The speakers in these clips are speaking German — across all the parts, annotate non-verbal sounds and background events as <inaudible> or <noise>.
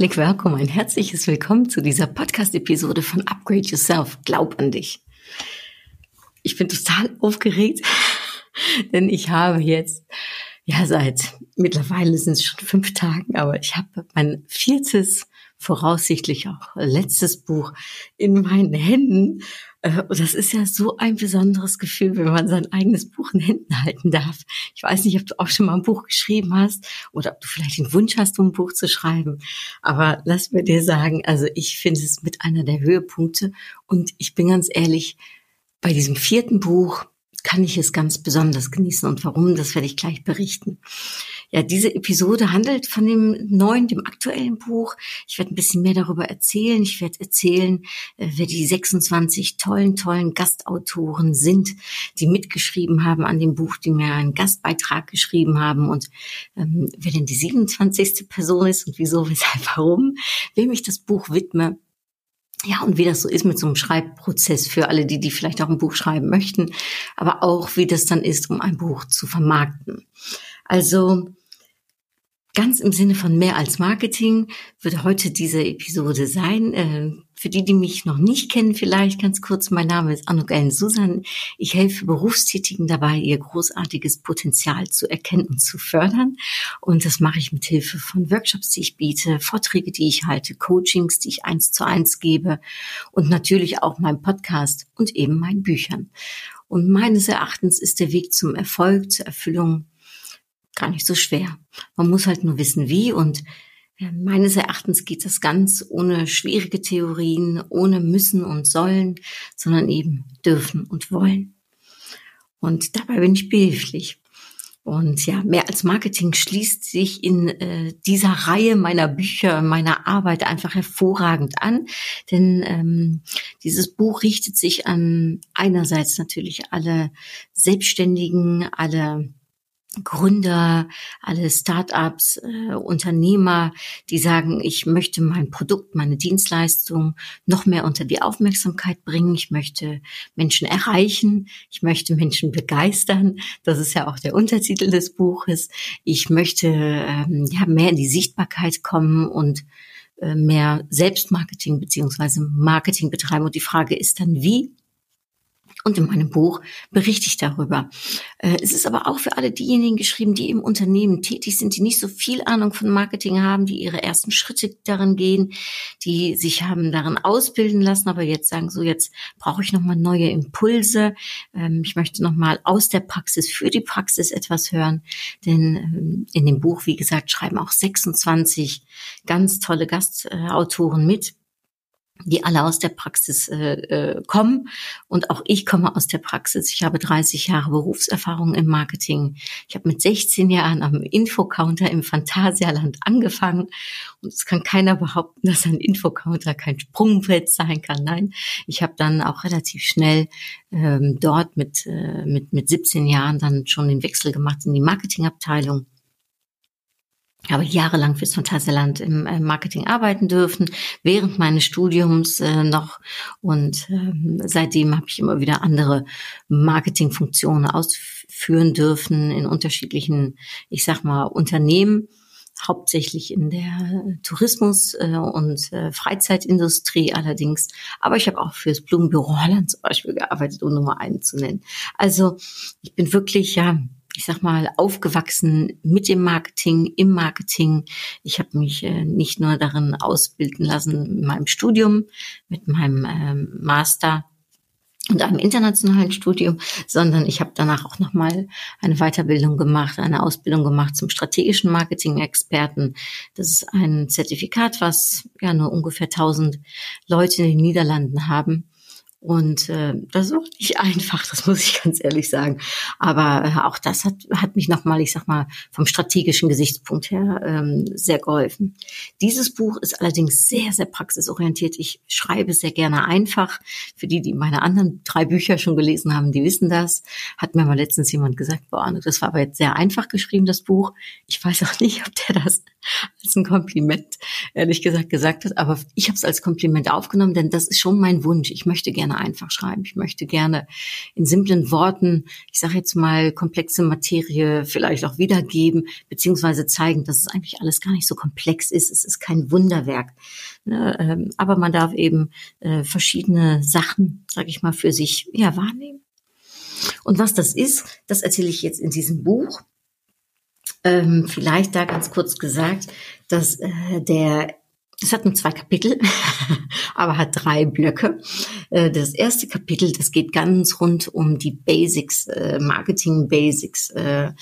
Willkommen, ein herzliches Willkommen zu dieser Podcast-Episode von Upgrade Yourself. Glaub an dich. Ich bin total aufgeregt, <laughs> denn ich habe jetzt, ja, seit mittlerweile sind es schon fünf Tagen, aber ich habe mein viertes, voraussichtlich auch letztes Buch in meinen Händen. Äh, Und das ist ja so ein besonderes Gefühl, wenn man sein eigenes Buch in Händen halten darf. Ich weiß nicht, ob du auch schon mal ein Buch geschrieben hast oder ob du vielleicht den Wunsch hast, um ein Buch zu schreiben. Aber lass mir dir sagen, also ich finde es mit einer der Höhepunkte. Und ich bin ganz ehrlich, bei diesem vierten Buch kann ich es ganz besonders genießen. Und warum, das werde ich gleich berichten. Ja, diese Episode handelt von dem neuen, dem aktuellen Buch. Ich werde ein bisschen mehr darüber erzählen. Ich werde erzählen, äh, wer die 26 tollen, tollen Gastautoren sind, die mitgeschrieben haben an dem Buch, die mir einen Gastbeitrag geschrieben haben und ähm, wer denn die 27. Person ist und wieso, <laughs> weshalb, warum, wem ich das Buch widme. Ja, und wie das so ist mit so einem Schreibprozess für alle, die, die vielleicht auch ein Buch schreiben möchten, aber auch wie das dann ist, um ein Buch zu vermarkten. Also ganz im Sinne von mehr als Marketing wird heute diese Episode sein. Äh, Für die, die mich noch nicht kennen, vielleicht ganz kurz, mein Name ist Anuk Ellen Susan. Ich helfe Berufstätigen dabei, ihr großartiges Potenzial zu erkennen und zu fördern. Und das mache ich mit Hilfe von Workshops, die ich biete, Vorträge, die ich halte, Coachings, die ich eins zu eins gebe und natürlich auch meinem Podcast und eben meinen Büchern. Und meines Erachtens ist der Weg zum Erfolg, zur Erfüllung gar nicht so schwer. Man muss halt nur wissen, wie und äh, Meines Erachtens geht das ganz ohne schwierige Theorien, ohne müssen und sollen, sondern eben dürfen und wollen. Und dabei bin ich behilflich. Und ja, mehr als Marketing schließt sich in äh, dieser Reihe meiner Bücher, meiner Arbeit einfach hervorragend an. Denn ähm, dieses Buch richtet sich an einerseits natürlich alle Selbstständigen, alle Gründer, alle Startups, äh, Unternehmer, die sagen, ich möchte mein Produkt, meine Dienstleistung noch mehr unter die Aufmerksamkeit bringen. Ich möchte Menschen erreichen. Ich möchte Menschen begeistern. Das ist ja auch der Untertitel des Buches. Ich möchte ähm, ja mehr in die Sichtbarkeit kommen und äh, mehr Selbstmarketing beziehungsweise Marketing betreiben. Und die Frage ist dann, wie? Und in meinem Buch berichte ich darüber. Äh, Es ist aber auch für alle diejenigen geschrieben, die im Unternehmen tätig sind, die nicht so viel Ahnung von Marketing haben, die ihre ersten Schritte darin gehen, die sich haben darin ausbilden lassen, aber jetzt sagen so, jetzt brauche ich nochmal neue Impulse. Ähm, Ich möchte nochmal aus der Praxis für die Praxis etwas hören. Denn ähm, in dem Buch, wie gesagt, schreiben auch 26 ganz tolle Gastautoren mit die alle aus der Praxis äh, äh, kommen. Und auch ich komme aus der Praxis. Ich habe 30 Jahre Berufserfahrung im Marketing. Ich habe mit 16 Jahren am Infocounter im Phantasialand angefangen. Und es kann keiner behaupten, dass ein Infocounter kein Sprungbrett sein kann. Nein, ich habe dann auch relativ schnell ähm, dort mit, äh, mit, mit 17 Jahren dann schon den Wechsel gemacht in die Marketingabteilung habe jahrelang fürs Phantasialand im äh, Marketing arbeiten dürfen, während meines Studiums äh, noch. Und ähm, seitdem habe ich immer wieder andere Marketingfunktionen ausführen dürfen in unterschiedlichen, ich sag mal, Unternehmen hauptsächlich in der Tourismus- äh, und äh, Freizeitindustrie allerdings. Aber ich habe auch fürs Blumenbüro Holland zum Beispiel gearbeitet, um Nummer einen zu nennen. Also ich bin wirklich, ja, ich sag mal, aufgewachsen mit dem Marketing, im Marketing. Ich habe mich äh, nicht nur darin ausbilden lassen in meinem Studium, mit meinem ähm, Master und einem internationalen Studium, sondern ich habe danach auch nochmal eine Weiterbildung gemacht, eine Ausbildung gemacht zum strategischen Marketing-Experten. Das ist ein Zertifikat, was ja nur ungefähr 1000 Leute in den Niederlanden haben. Und äh, das war nicht <laughs> einfach, das muss ich ganz ehrlich sagen. Aber äh, auch das hat, hat mich nochmal, ich sag mal, vom strategischen Gesichtspunkt her ähm, sehr geholfen. Dieses Buch ist allerdings sehr, sehr praxisorientiert. Ich schreibe sehr gerne einfach. Für die, die meine anderen drei Bücher schon gelesen haben, die wissen das. Hat mir mal letztens jemand gesagt, boah, das war aber jetzt sehr einfach geschrieben, das Buch. Ich weiß auch nicht, ob der das als ein Kompliment, ehrlich gesagt, gesagt hat. Aber ich habe es als Kompliment aufgenommen, denn das ist schon mein Wunsch. Ich möchte gerne einfach schreiben. Ich möchte gerne in simplen Worten, ich sage jetzt mal, komplexe Materie vielleicht auch wiedergeben, beziehungsweise zeigen, dass es eigentlich alles gar nicht so komplex ist. Es ist kein Wunderwerk. Ne? Ähm, aber man darf eben äh, verschiedene Sachen, sage ich mal, für sich ja, wahrnehmen. Und was das ist, das erzähle ich jetzt in diesem Buch. Ähm, vielleicht da ganz kurz gesagt, dass äh, der es hat nur zwei Kapitel, <laughs> aber hat drei Blöcke. Äh, das erste Kapitel, das geht ganz rund um die Basics, äh, Marketing Basics. Äh,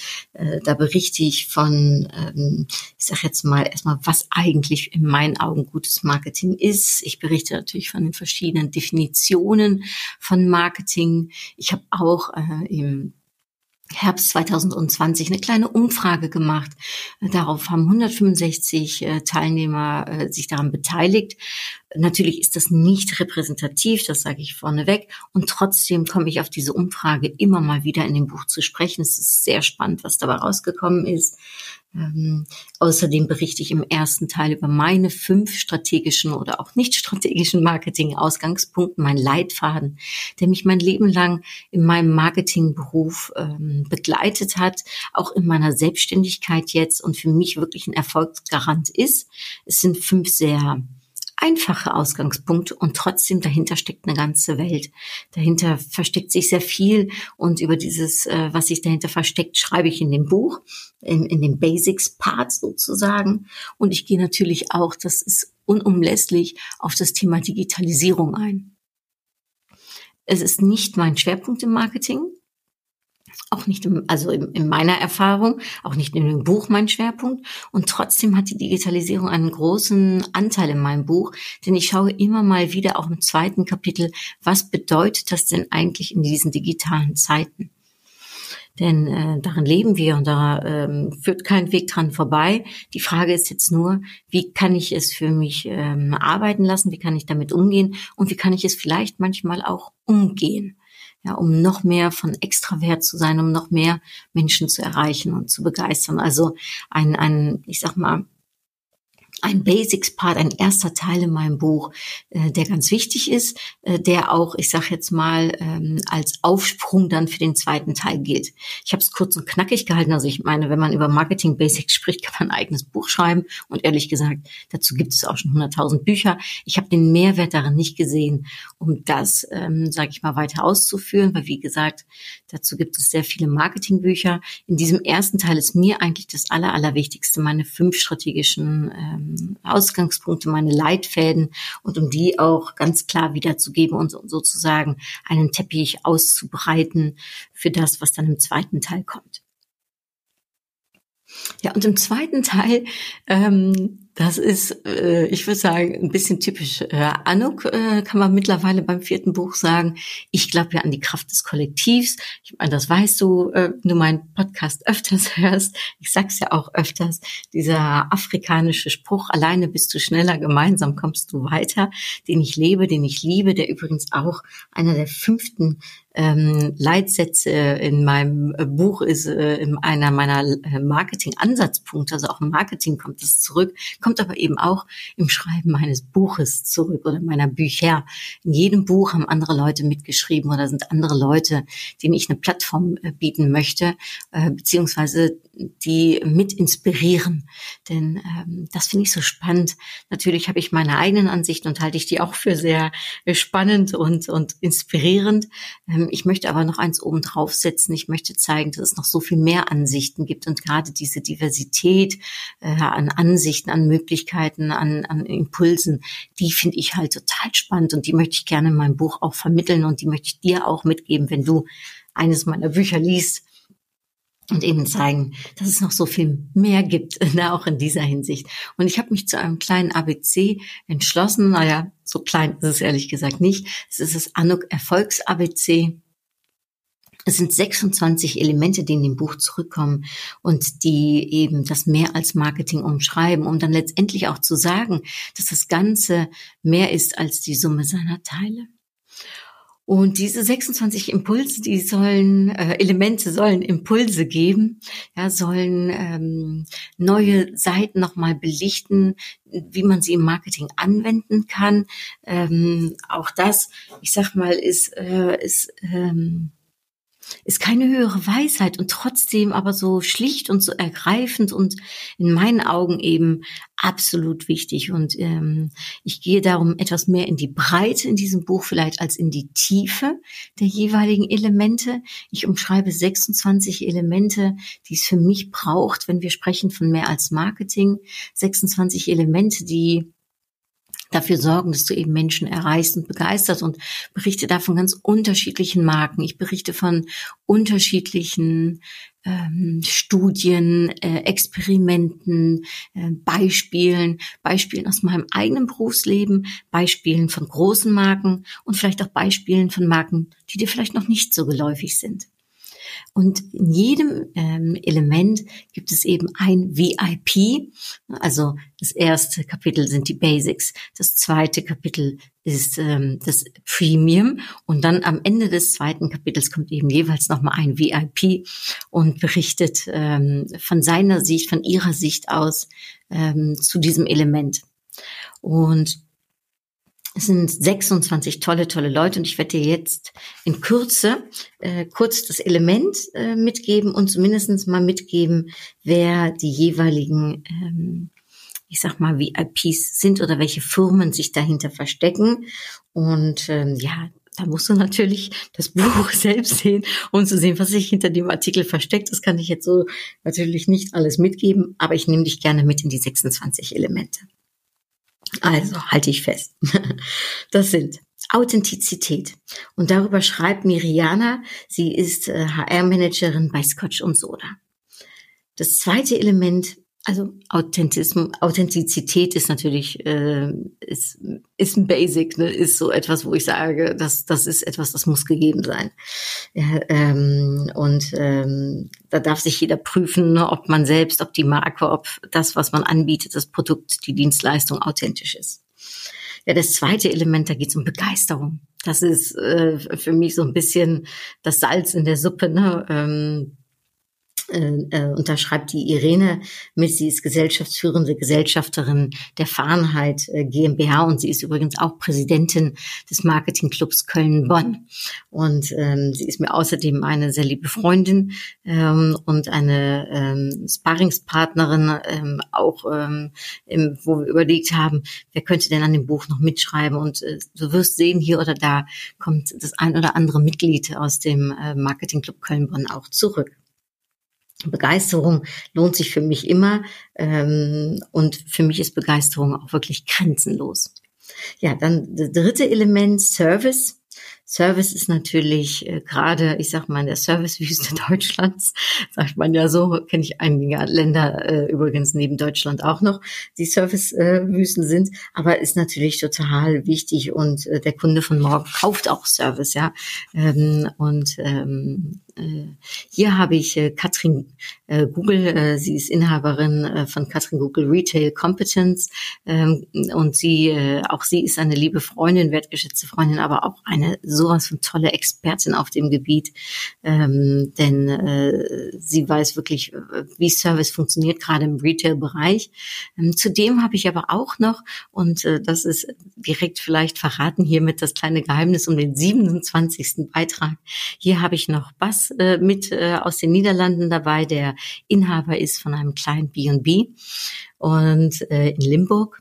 da berichte ich von, ähm, ich sage jetzt mal erstmal, was eigentlich in meinen Augen gutes Marketing ist. Ich berichte natürlich von den verschiedenen Definitionen von Marketing. Ich habe auch im Herbst 2020 eine kleine Umfrage gemacht. Darauf haben 165 äh, Teilnehmer äh, sich daran beteiligt. Natürlich ist das nicht repräsentativ, das sage ich vorneweg. Und trotzdem komme ich auf diese Umfrage immer mal wieder in dem Buch zu sprechen. Es ist sehr spannend, was dabei rausgekommen ist. Ähm, außerdem berichte ich im ersten Teil über meine fünf strategischen oder auch nicht strategischen Marketing-Ausgangspunkte, mein Leitfaden, der mich mein Leben lang in meinem Marketingberuf ähm, begleitet hat, auch in meiner Selbstständigkeit jetzt und für mich wirklich ein Erfolgsgarant ist. Es sind fünf sehr einfache Ausgangspunkte und trotzdem dahinter steckt eine ganze Welt. Dahinter versteckt sich sehr viel und über dieses, äh, was sich dahinter versteckt, schreibe ich in dem Buch, in, in dem Basics-Part sozusagen. Und ich gehe natürlich auch, das ist unumlässlich, auf das Thema Digitalisierung ein. Es ist nicht mein Schwerpunkt im Marketing auch nicht, im, also in, in, meiner Erfahrung, auch nicht in dem Buch mein Schwerpunkt. Und trotzdem hat die Digitalisierung einen großen Anteil in meinem Buch, denn ich schaue immer mal wieder auch im zweiten Kapitel, was bedeutet das denn eigentlich in diesen digitalen Zeiten? Denn äh, darin leben wir und da ähm, führt kein Weg dran vorbei. Die Frage ist jetzt nur, wie kann ich es für mich ähm, arbeiten lassen, wie kann ich damit umgehen und wie kann ich es vielleicht manchmal auch umgehen ja, um noch mehr von Extrawert zu sein, um noch mehr Menschen zu erreichen und zu begeistern. Also ein, ein ich sag mal, ein Basics-Part, ein erster Teil in meinem Buch, äh, der ganz wichtig ist, äh, der auch, ich sage jetzt mal, ähm, als Aufsprung dann für den zweiten Teil gilt. Ich habe es kurz und knackig gehalten. Also ich meine, wenn man über Marketing Basics spricht, kann man ein eigenes Buch schreiben. Und ehrlich gesagt, dazu gibt es auch schon 100.000 Bücher. Ich habe den Mehrwert darin nicht gesehen, um das, ähm, sage ich mal, weiter auszuführen, weil wie gesagt, dazu gibt es sehr viele Marketingbücher. In diesem ersten Teil ist mir eigentlich das Aller, Allerwichtigste, meine fünf strategischen ähm, Ausgangspunkte, meine Leitfäden und um die auch ganz klar wiederzugeben und sozusagen einen Teppich auszubreiten für das, was dann im zweiten Teil kommt. Ja, und im zweiten Teil ähm, das ist, äh, ich würde sagen, ein bisschen typisch. Äh, Anuk äh, kann man mittlerweile beim vierten Buch sagen. Ich glaube ja an die Kraft des Kollektivs. Ich meine, das weißt du, äh, du meinen Podcast öfters <laughs> hörst. Ich sag's ja auch öfters. Dieser afrikanische Spruch, alleine bist du schneller, gemeinsam kommst du weiter, den ich lebe, den ich liebe, der übrigens auch einer der fünften ähm, Leitsätze in meinem äh, Buch ist, äh, in einer meiner äh, Marketing-Ansatzpunkte, also auch im Marketing kommt es zurück, kommt aber eben auch im Schreiben meines Buches zurück oder meiner Bücher. In jedem Buch haben andere Leute mitgeschrieben oder sind andere Leute, denen ich eine Plattform äh, bieten möchte, äh, beziehungsweise die mit inspirieren. Denn ähm, das finde ich so spannend. Natürlich habe ich meine eigenen Ansichten und halte ich die auch für sehr äh, spannend und, und inspirierend. Ähm, ich möchte aber noch eins oben draufsetzen. Ich möchte zeigen, dass es noch so viel mehr Ansichten gibt und gerade diese Diversität an Ansichten, an Möglichkeiten, an, an Impulsen, die finde ich halt total spannend und die möchte ich gerne in meinem Buch auch vermitteln und die möchte ich dir auch mitgeben, wenn du eines meiner Bücher liest und eben zeigen, dass es noch so viel mehr gibt, <laughs> ne, auch in dieser Hinsicht. Und ich habe mich zu einem kleinen ABC entschlossen. Naja, so klein ist es ehrlich gesagt nicht. Es ist das Anuk Erfolgs Es sind 26 Elemente, die in dem Buch zurückkommen und die eben das mehr als Marketing umschreiben, um dann letztendlich auch zu sagen, dass das Ganze mehr ist als die Summe seiner Teile. Und diese 26 Impulse, die sollen, äh, Elemente sollen Impulse geben, ja, sollen ähm, neue Seiten nochmal belichten, wie man sie im Marketing anwenden kann. Ähm, auch das, ich sag mal, ist, äh, ist ähm, ist keine höhere Weisheit und trotzdem aber so schlicht und so ergreifend und in meinen Augen eben absolut wichtig. Und ähm, ich gehe darum etwas mehr in die Breite in diesem Buch vielleicht als in die Tiefe der jeweiligen Elemente. Ich umschreibe 26 Elemente, die es für mich braucht, wenn wir sprechen von mehr als Marketing. 26 Elemente, die dafür sorgen, dass du eben Menschen erreichst und begeisterst und berichte da von ganz unterschiedlichen Marken. Ich berichte von unterschiedlichen ähm, Studien, äh, Experimenten, äh, Beispielen, Beispielen aus meinem eigenen Berufsleben, Beispielen von großen Marken und vielleicht auch Beispielen von Marken, die dir vielleicht noch nicht so geläufig sind. Und in jedem ähm, Element gibt es eben ein VIP. Also das erste Kapitel sind die Basics, das zweite Kapitel ist ähm, das Premium und dann am Ende des zweiten Kapitels kommt eben jeweils nochmal ein VIP und berichtet ähm, von seiner Sicht, von ihrer Sicht aus ähm, zu diesem Element. Und es sind 26 tolle, tolle Leute und ich werde dir jetzt in Kürze äh, kurz das Element äh, mitgeben und zumindest mal mitgeben, wer die jeweiligen, ähm, ich sag mal, VIPs sind oder welche Firmen sich dahinter verstecken. Und ähm, ja, da musst du natürlich das Buch <laughs> selbst sehen, um zu sehen, was sich hinter dem Artikel versteckt. Das kann ich jetzt so natürlich nicht alles mitgeben, aber ich nehme dich gerne mit in die 26 Elemente. Also halte ich fest. <laughs> Das sind Authentizität. Und darüber schreibt Miriana, sie ist HR-Managerin bei Scotch und Soda. Das zweite Element also Authentismus, Authentizität ist natürlich äh, ist, ist ein Basic, ne? ist so etwas, wo ich sage, das das ist etwas, das muss gegeben sein. Ja, ähm, und ähm, da darf sich jeder prüfen, ne, ob man selbst, ob die Marke, ob das, was man anbietet, das Produkt, die Dienstleistung authentisch ist. Ja, das zweite Element, da geht es um Begeisterung. Das ist äh, für mich so ein bisschen das Salz in der Suppe. Ne? Ähm, äh, äh, unterschreibt die Irene mit. Sie ist gesellschaftsführende Gesellschafterin der Fahrenheit äh, GmbH und sie ist übrigens auch Präsidentin des Marketingclubs Köln-Bonn. Und ähm, sie ist mir außerdem eine sehr liebe Freundin ähm, und eine ähm, Sparringspartnerin, ähm, auch ähm, im, wo wir überlegt haben, wer könnte denn an dem Buch noch mitschreiben. Und äh, du wirst sehen, hier oder da kommt das ein oder andere Mitglied aus dem äh, Marketingclub Köln-Bonn auch zurück. Begeisterung lohnt sich für mich immer ähm, und für mich ist Begeisterung auch wirklich grenzenlos. Ja, dann das dritte Element Service. Service ist natürlich äh, gerade, ich sag mal, in der Servicewüste Deutschlands, <laughs> sagt man ja so, kenne ich einige Länder äh, übrigens neben Deutschland auch noch, die Servicewüsten äh, sind, aber ist natürlich total wichtig und äh, der Kunde von morgen kauft auch Service, ja. Ähm, und ähm, äh, hier habe ich äh, Katrin äh, Google, sie ist Inhaberin von Katrin Google Retail Competence ähm, und sie, auch sie ist eine liebe Freundin, wertgeschätzte Freundin, aber auch eine sowas von tolle Expertin auf dem Gebiet, ähm, denn sie weiß wirklich, wie Service funktioniert, gerade im Retail-Bereich. Ähm, zudem habe ich aber auch noch, und das ist direkt vielleicht verraten hiermit das kleine Geheimnis um den 27. Beitrag, hier habe ich noch Bass äh, mit äh, aus den Niederlanden dabei, der Inhaber ist von einem kleinen B&B und äh, in Limburg.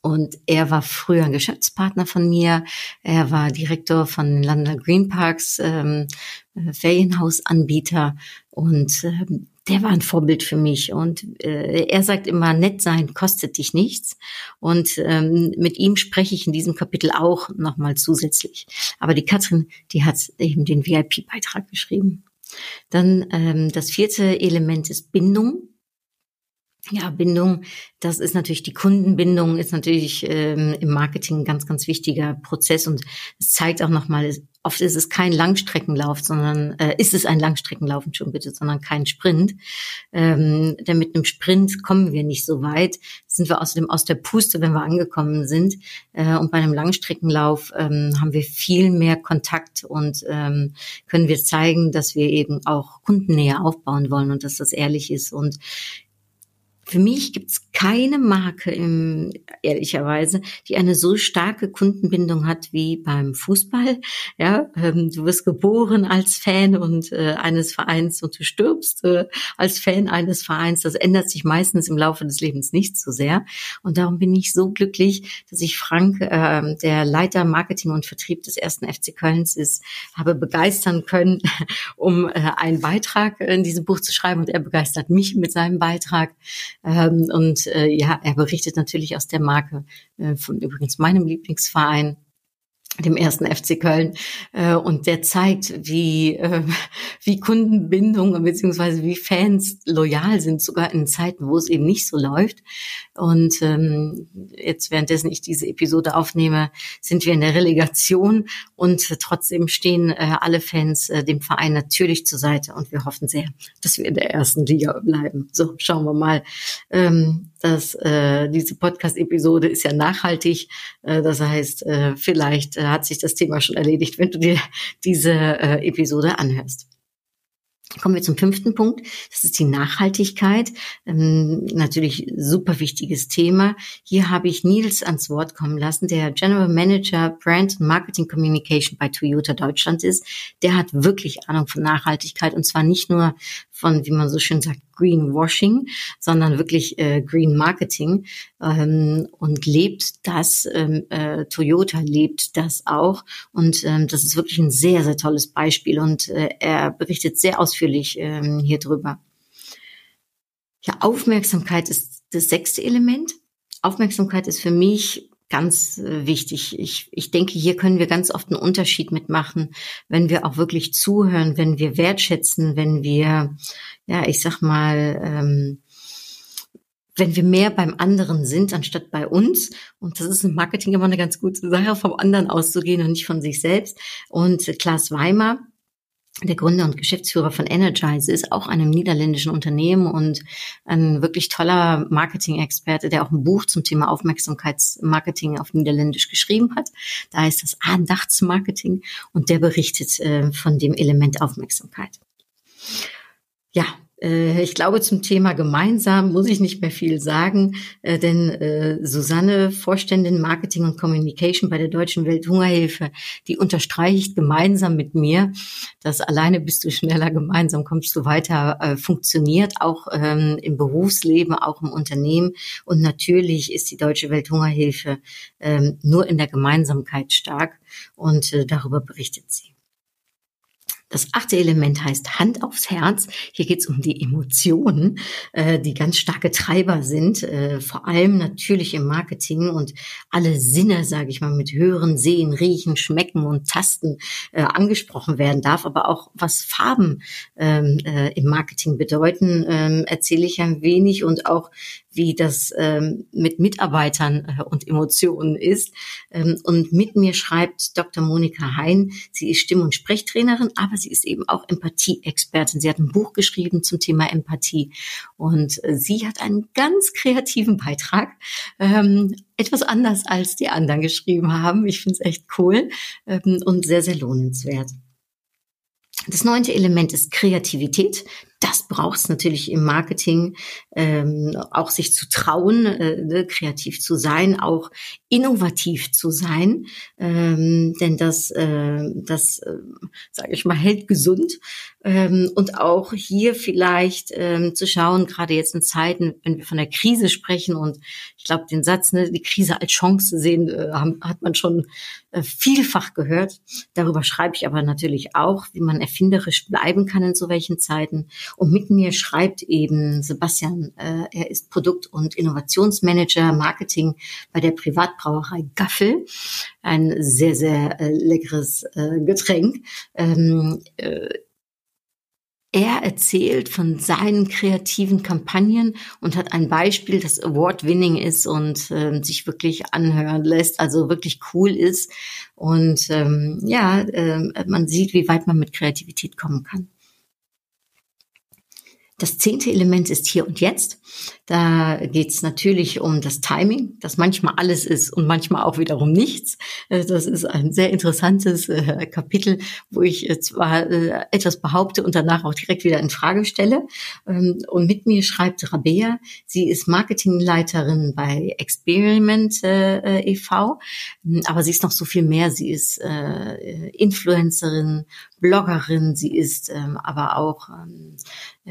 Und er war früher ein Geschäftspartner von mir. Er war Direktor von London Green Parks, ähm, äh, Ferienhausanbieter. Und ähm, der war ein Vorbild für mich. Und äh, er sagt immer, nett sein kostet dich nichts. Und ähm, mit ihm spreche ich in diesem Kapitel auch nochmal zusätzlich. Aber die Katrin, die hat eben den VIP-Beitrag geschrieben. Dann ähm, das vierte Element ist Bindung. Ja, Bindung, das ist natürlich die Kundenbindung, ist natürlich ähm, im Marketing ein ganz, ganz wichtiger Prozess und es zeigt auch nochmal, oft ist es kein Langstreckenlauf, sondern äh, ist es ein Langstreckenlauf, schon bitte, sondern kein Sprint. Ähm, denn mit einem Sprint kommen wir nicht so weit, sind wir außerdem aus der Puste, wenn wir angekommen sind. Äh, und bei einem Langstreckenlauf ähm, haben wir viel mehr Kontakt und ähm, können wir zeigen, dass wir eben auch Kundennähe aufbauen wollen und dass das ehrlich ist und für mich gibt es keine Marke im, ehrlicherweise, die eine so starke Kundenbindung hat wie beim Fußball. Ja, ähm, du wirst geboren als Fan und äh, eines Vereins und du stirbst äh, als Fan eines Vereins. Das ändert sich meistens im Laufe des Lebens nicht so sehr. Und darum bin ich so glücklich, dass ich Frank, äh, der Leiter Marketing und Vertrieb des ersten FC Kölns ist, habe begeistern können, <laughs> um äh, einen Beitrag in diesem Buch zu schreiben. Und er begeistert mich mit seinem Beitrag. Ähm, und äh, ja, er berichtet natürlich aus der Marke äh, von übrigens meinem Lieblingsverein dem ersten FC Köln äh, und der zeigt, wie äh, wie Kundenbindung beziehungsweise wie Fans loyal sind, sogar in Zeiten, wo es eben nicht so läuft. Und ähm, jetzt währenddessen ich diese Episode aufnehme, sind wir in der Relegation und trotzdem stehen äh, alle Fans äh, dem Verein natürlich zur Seite und wir hoffen sehr, dass wir in der ersten Liga bleiben. So schauen wir mal. Ähm, dass äh, diese Podcast-Episode ist ja nachhaltig. Äh, das heißt, äh, vielleicht äh, hat sich das Thema schon erledigt, wenn du dir diese äh, Episode anhörst. Kommen wir zum fünften Punkt. Das ist die Nachhaltigkeit. Ähm, natürlich super wichtiges Thema. Hier habe ich Nils ans Wort kommen lassen, der General Manager Brand Marketing Communication bei Toyota Deutschland ist. Der hat wirklich Ahnung von Nachhaltigkeit und zwar nicht nur von, wie man so schön sagt, Greenwashing, sondern wirklich äh, Green Marketing ähm, und lebt das, ähm, äh, Toyota lebt das auch und ähm, das ist wirklich ein sehr, sehr tolles Beispiel und äh, er berichtet sehr ausführlich ähm, hier drüber. Ja, Aufmerksamkeit ist das sechste Element. Aufmerksamkeit ist für mich ganz äh, wichtig. Ich, ich denke, hier können wir ganz oft einen Unterschied mitmachen, wenn wir auch wirklich zuhören, wenn wir wertschätzen, wenn wir, ja, ich sag mal, ähm, wenn wir mehr beim anderen sind, anstatt bei uns. Und das ist im Marketing immer eine ganz gute Sache, vom anderen auszugehen und nicht von sich selbst. Und Klaas Weimer, der Gründer und Geschäftsführer von Energize ist auch einem niederländischen Unternehmen und ein wirklich toller Marketing-Experte, der auch ein Buch zum Thema Aufmerksamkeitsmarketing auf Niederländisch geschrieben hat. Da heißt das Andachtsmarketing und der berichtet äh, von dem Element Aufmerksamkeit. Ja, ich glaube, zum Thema gemeinsam muss ich nicht mehr viel sagen, äh, denn äh, Susanne, Vorständin Marketing und Communication bei der Deutschen Welthungerhilfe, die unterstreicht gemeinsam mit mir, dass alleine bist du schneller, gemeinsam kommst du weiter, funktioniert auch ähm, im Berufsleben, auch im Unternehmen. Und natürlich ist die Deutsche Welthungerhilfe ähm, nur in der Gemeinsamkeit stark und darüber berichtet sie. Das achte Element heißt Hand aufs Herz. Hier geht es um die Emotionen, äh, die ganz starke Treiber sind, äh, vor allem natürlich im Marketing und alle Sinne, sage ich mal, mit Hören, Sehen, Riechen, Schmecken und Tasten äh, angesprochen werden darf. Aber auch was Farben ähm, äh, im Marketing bedeuten, ähm, erzähle ich ein wenig und auch wie das ähm, mit Mitarbeitern äh, und Emotionen ist. Ähm, und mit mir schreibt Dr. Monika Hein. Sie ist Stimm- und Sprechtrainerin, aber sie ist eben auch Empathie-Expertin. Sie hat ein Buch geschrieben zum Thema Empathie und äh, sie hat einen ganz kreativen Beitrag. Ähm, etwas anders als die anderen geschrieben haben. Ich finde es echt cool ähm, und sehr, sehr lohnenswert. Das neunte Element ist Kreativität. Das braucht es natürlich im Marketing, ähm, auch sich zu trauen, äh, ne, kreativ zu sein, auch innovativ zu sein, ähm, denn das, äh, das, äh, sage ich mal, hält gesund ähm, und auch hier vielleicht ähm, zu schauen, gerade jetzt in Zeiten, wenn wir von der Krise sprechen und ich glaube, den Satz, ne, die Krise als Chance sehen, äh, hat man schon äh, vielfach gehört. Darüber schreibe ich aber natürlich auch, wie man erfinderisch bleiben kann in so welchen Zeiten. Und mit mir schreibt eben Sebastian, äh, er ist Produkt- und Innovationsmanager Marketing bei der Privatbrauerei Gaffel. Ein sehr, sehr äh, leckeres äh, Getränk. Ähm, äh, er erzählt von seinen kreativen Kampagnen und hat ein Beispiel, das award-winning ist und äh, sich wirklich anhören lässt, also wirklich cool ist. Und ähm, ja, äh, man sieht, wie weit man mit Kreativität kommen kann. Das zehnte Element ist hier und jetzt. Da geht es natürlich um das Timing, das manchmal alles ist und manchmal auch wiederum nichts. Äh, das ist ein sehr interessantes äh, Kapitel, wo ich äh, zwar etwas behaupte und danach auch direkt wieder in Frage stelle. Ähm, und mit mir schreibt Rabea. Sie ist Marketingleiterin bei Experiment e.V., aber sie ist noch so viel mehr. Sie ist Influencerin, Bloggerin, sie ist ähm, aber auch ähm,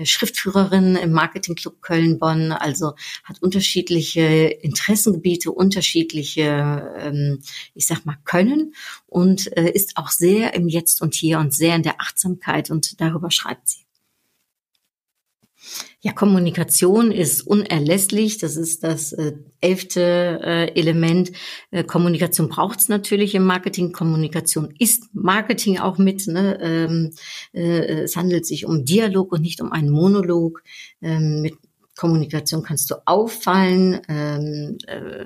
Schriftführerin im Marketingclub Köln-Bonn, also hat unterschiedliche Interessengebiete, unterschiedliche, ähm, ich sag mal, Können und äh, ist auch sehr im Jetzt und Hier und sehr in der Achtsamkeit und darüber schreibt sie. Ja, Kommunikation ist unerlässlich. Das ist das äh, elfte äh, Element. Äh, Kommunikation braucht es natürlich im Marketing. Kommunikation ist Marketing auch mit. Ne? Ähm, äh, es handelt sich um Dialog und nicht um einen Monolog. Ähm, mit Kommunikation kannst du auffallen. Ähm, äh,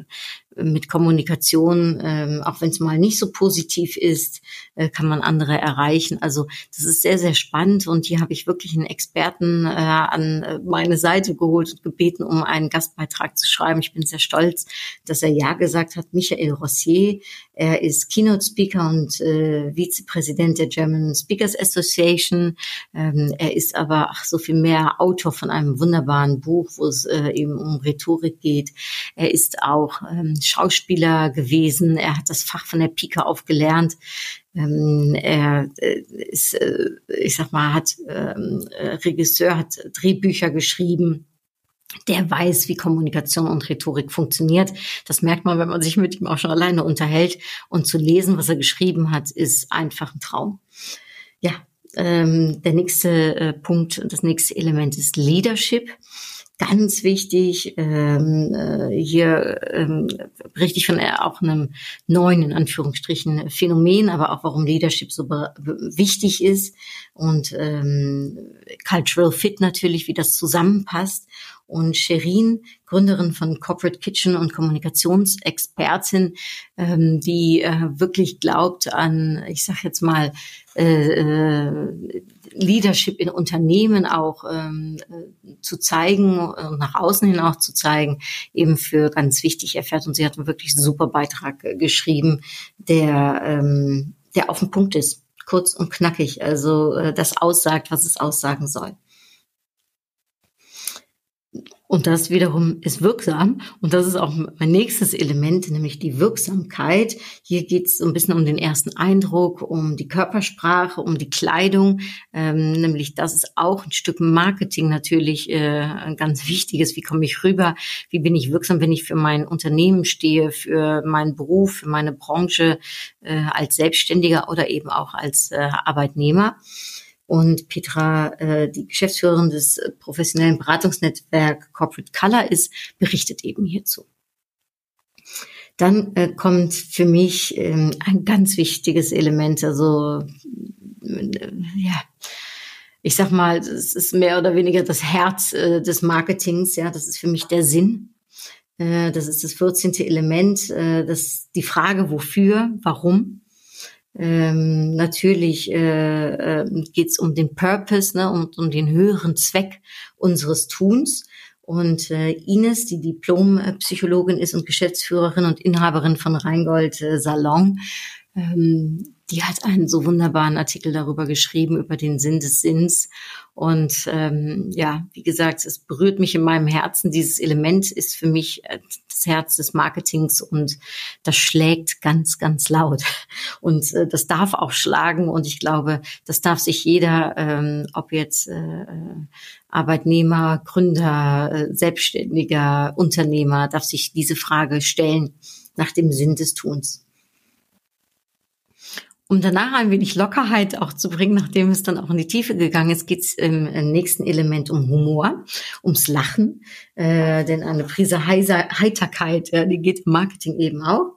mit Kommunikation, ähm, auch wenn es mal nicht so positiv ist, äh, kann man andere erreichen. Also das ist sehr, sehr spannend und hier habe ich wirklich einen Experten äh, an äh, meine Seite geholt und gebeten, um einen Gastbeitrag zu schreiben. Ich bin sehr stolz, dass er Ja gesagt hat. Michael Rossier, er ist Keynote Speaker und äh, Vizepräsident der German Speakers Association. Ähm, er ist aber ach, so viel mehr Autor von einem wunderbaren Buch, wo es äh, eben um Rhetorik geht. Er ist auch ähm, Schauspieler gewesen. Er hat das Fach von der Pike auf gelernt. Ähm, er äh, ist, äh, ich sag mal, hat ähm, äh, Regisseur, hat Drehbücher geschrieben. Der weiß, wie Kommunikation und Rhetorik funktioniert. Das merkt man, wenn man sich mit ihm auch schon alleine unterhält. Und zu lesen, was er geschrieben hat, ist einfach ein Traum. Ja, ähm, der nächste äh, Punkt, das nächste Element ist Leadership ganz wichtig. Ähm, äh, hier ähm, berichte ich von äh, auch einem neuen, in Anführungsstrichen, Phänomen, aber auch warum Leadership so wichtig ist und ähm, Cultural Fit natürlich, wie das zusammenpasst. Und Sherin, Gründerin von Corporate Kitchen und Kommunikationsexpertin, ähm, die äh, wirklich glaubt an, ich sage jetzt mal, äh, äh, Leadership in Unternehmen auch ähm, äh, zu zeigen und nach außen hin auch zu zeigen, eben für ganz wichtig erfährt. Und sie hat einen wirklich super Beitrag geschrieben, der, ähm, der auf den Punkt ist, kurz und knackig, also äh, das aussagt, was es aussagen soll. Und das wiederum ist wirksam. Und das ist auch mein nächstes Element, nämlich die Wirksamkeit. Hier geht es ein bisschen um den ersten Eindruck, um die Körpersprache, um die Kleidung. Ähm, nämlich das ist auch ein Stück Marketing natürlich äh, ein ganz wichtiges. Wie komme ich rüber? Wie bin ich wirksam, wenn ich für mein Unternehmen stehe, für meinen Beruf, für meine Branche äh, als Selbstständiger oder eben auch als äh, Arbeitnehmer? Und Petra, äh, die Geschäftsführerin des äh, professionellen Beratungsnetzwerk Corporate Color ist, berichtet eben hierzu. Dann äh, kommt für mich ähm, ein ganz wichtiges Element, also äh, ja, ich sag mal, es ist mehr oder weniger das Herz äh, des Marketings, ja, das ist für mich der Sinn. Äh, das ist das 14. Element, äh, das die Frage wofür, warum ähm, natürlich äh, äh, geht es um den Purpose ne, und um den höheren Zweck unseres Tuns. Und äh, Ines, die Diplompsychologin ist und Geschäftsführerin und Inhaberin von Rheingold äh, Salon, ähm, die hat einen so wunderbaren Artikel darüber geschrieben, über den Sinn des Sinns. Und ähm, ja, wie gesagt, es berührt mich in meinem Herzen. Dieses Element ist für mich äh, das Herz des Marketings und das schlägt ganz, ganz laut. Und äh, das darf auch schlagen. Und ich glaube, das darf sich jeder, ähm, ob jetzt äh, Arbeitnehmer, Gründer, äh, Selbstständiger, Unternehmer, darf sich diese Frage stellen nach dem Sinn des Tuns um danach ein wenig Lockerheit auch zu bringen, nachdem es dann auch in die Tiefe gegangen ist, geht es im nächsten Element um Humor, ums Lachen, äh, denn eine Prise Heiser Heiterkeit, ja, die geht im Marketing eben auch.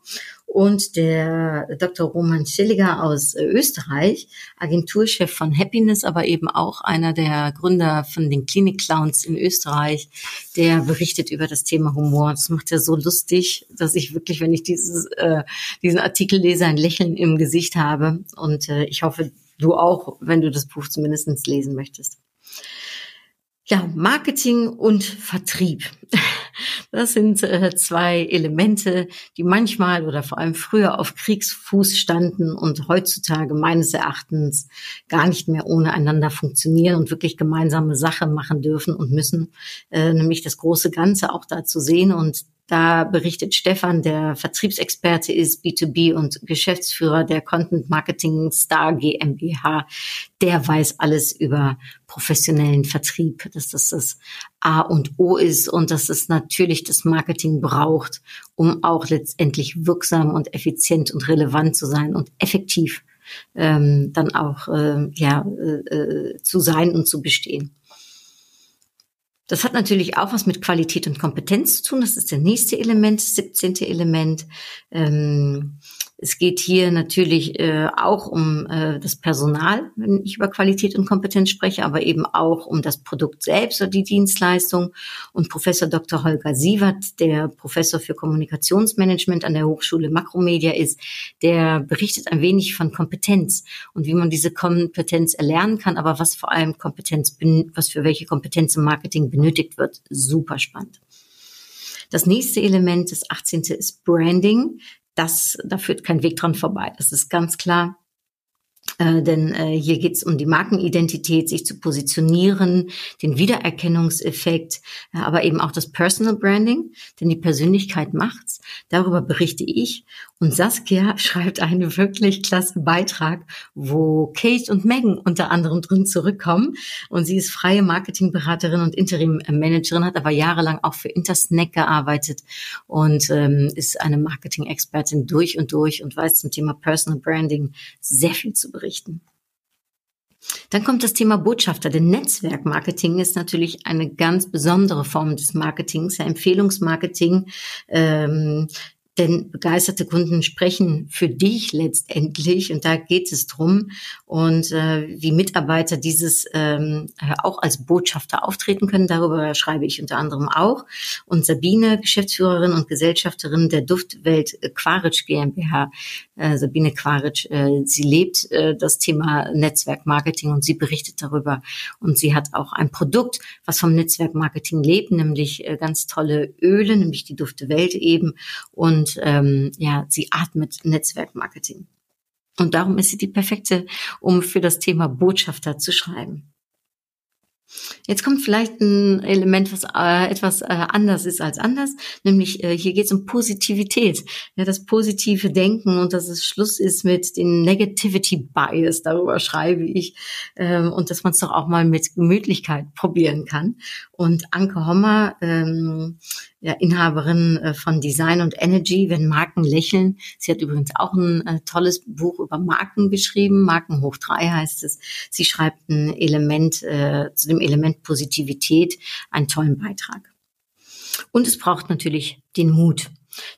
Und der Dr. Roman Schilliger aus äh, Österreich, Agenturchef von Happiness, aber eben auch einer der Gründer von den Klinik Clowns in Österreich, der berichtet über das Thema Humor. Das macht er so lustig, dass ich wirklich, wenn ich dieses, äh, diesen Artikel lese, ein Lächeln im Gesicht habe. Und äh, ich hoffe, du auch, wenn du das Buch zumindest lesen möchtest. Ja, Marketing und Vertrieb. <laughs> Das sind äh, zwei Elemente, die manchmal oder vor allem früher auf Kriegsfuß standen und heutzutage meines Erachtens gar nicht mehr ohne einander funktionieren und wirklich gemeinsame Sache machen dürfen und müssen, äh, nämlich das große Ganze auch da zu sehen und da berichtet Stefan, der Vertriebsexperte ist, B2B und Geschäftsführer der Content Marketing Star GmbH. Der weiß alles über professionellen Vertrieb, dass das das A und O ist und dass es natürlich das Marketing braucht, um auch letztendlich wirksam und effizient und relevant zu sein und effektiv ähm, dann auch äh, ja, äh, äh zu sein und zu bestehen. Das hat natürlich auch was mit Qualität und Kompetenz zu tun. Das ist der nächste Element, das 17. Element. Ähm, es geht hier natürlich äh, auch um äh, das Personal, wenn ich über Qualität und Kompetenz spreche, aber eben auch um das Produkt selbst oder die Dienstleistung. Und Professor Dr. Holger Sievert, der Professor für Kommunikationsmanagement an der Hochschule Makromedia ist, der berichtet ein wenig von Kompetenz und wie man diese Kompetenz erlernen kann, aber was vor allem Kompetenz, was für welche Kompetenz im Marketing benötigt wird. Super spannend. Das nächste Element, das 18. ist Branding das, da führt kein Weg dran vorbei. Das ist ganz klar. Äh, denn äh, hier geht es um die Markenidentität, sich zu positionieren, den Wiedererkennungseffekt, äh, aber eben auch das Personal Branding, denn die Persönlichkeit macht's. Darüber berichte ich. Und Saskia <laughs> schreibt einen wirklich klasse Beitrag, wo Kate und Megan unter anderem drin zurückkommen. Und sie ist freie Marketingberaterin und Interim-Managerin, hat aber jahrelang auch für Intersnack gearbeitet und ähm, ist eine Marketing-Expertin durch und durch und weiß zum Thema Personal Branding sehr viel zu berichten. Dann kommt das Thema Botschafter. Denn Netzwerkmarketing ist natürlich eine ganz besondere Form des Marketings, ja, Empfehlungsmarketing. Ähm, denn begeisterte Kunden sprechen für dich letztendlich und da geht es drum und äh, wie Mitarbeiter dieses ähm, auch als Botschafter auftreten können. Darüber schreibe ich unter anderem auch. Und Sabine, Geschäftsführerin und Gesellschafterin der Duftwelt Quaritsch GmbH, äh, Sabine Quaritsch, äh, sie lebt äh, das Thema Netzwerkmarketing und sie berichtet darüber und sie hat auch ein Produkt, was vom Netzwerkmarketing lebt, nämlich äh, ganz tolle Öle, nämlich die Dufte Welt eben und und ähm, ja, sie atmet Netzwerkmarketing. Und darum ist sie die perfekte, um für das Thema Botschafter zu schreiben. Jetzt kommt vielleicht ein Element, was äh, etwas äh, anders ist als anders, nämlich äh, hier geht es um Positivität, ja, das positive Denken und dass es Schluss ist mit dem Negativity Bias, darüber schreibe ich, ähm, und dass man es doch auch mal mit Gemütlichkeit probieren kann. Und Anke Hommer ähm, ja, Inhaberin äh, von Design und Energy, wenn Marken lächeln. Sie hat übrigens auch ein äh, tolles Buch über Marken geschrieben, Marken hoch drei heißt es. Sie schreibt ein Element äh, zu dem Element Positivität, einen tollen Beitrag. Und es braucht natürlich den Mut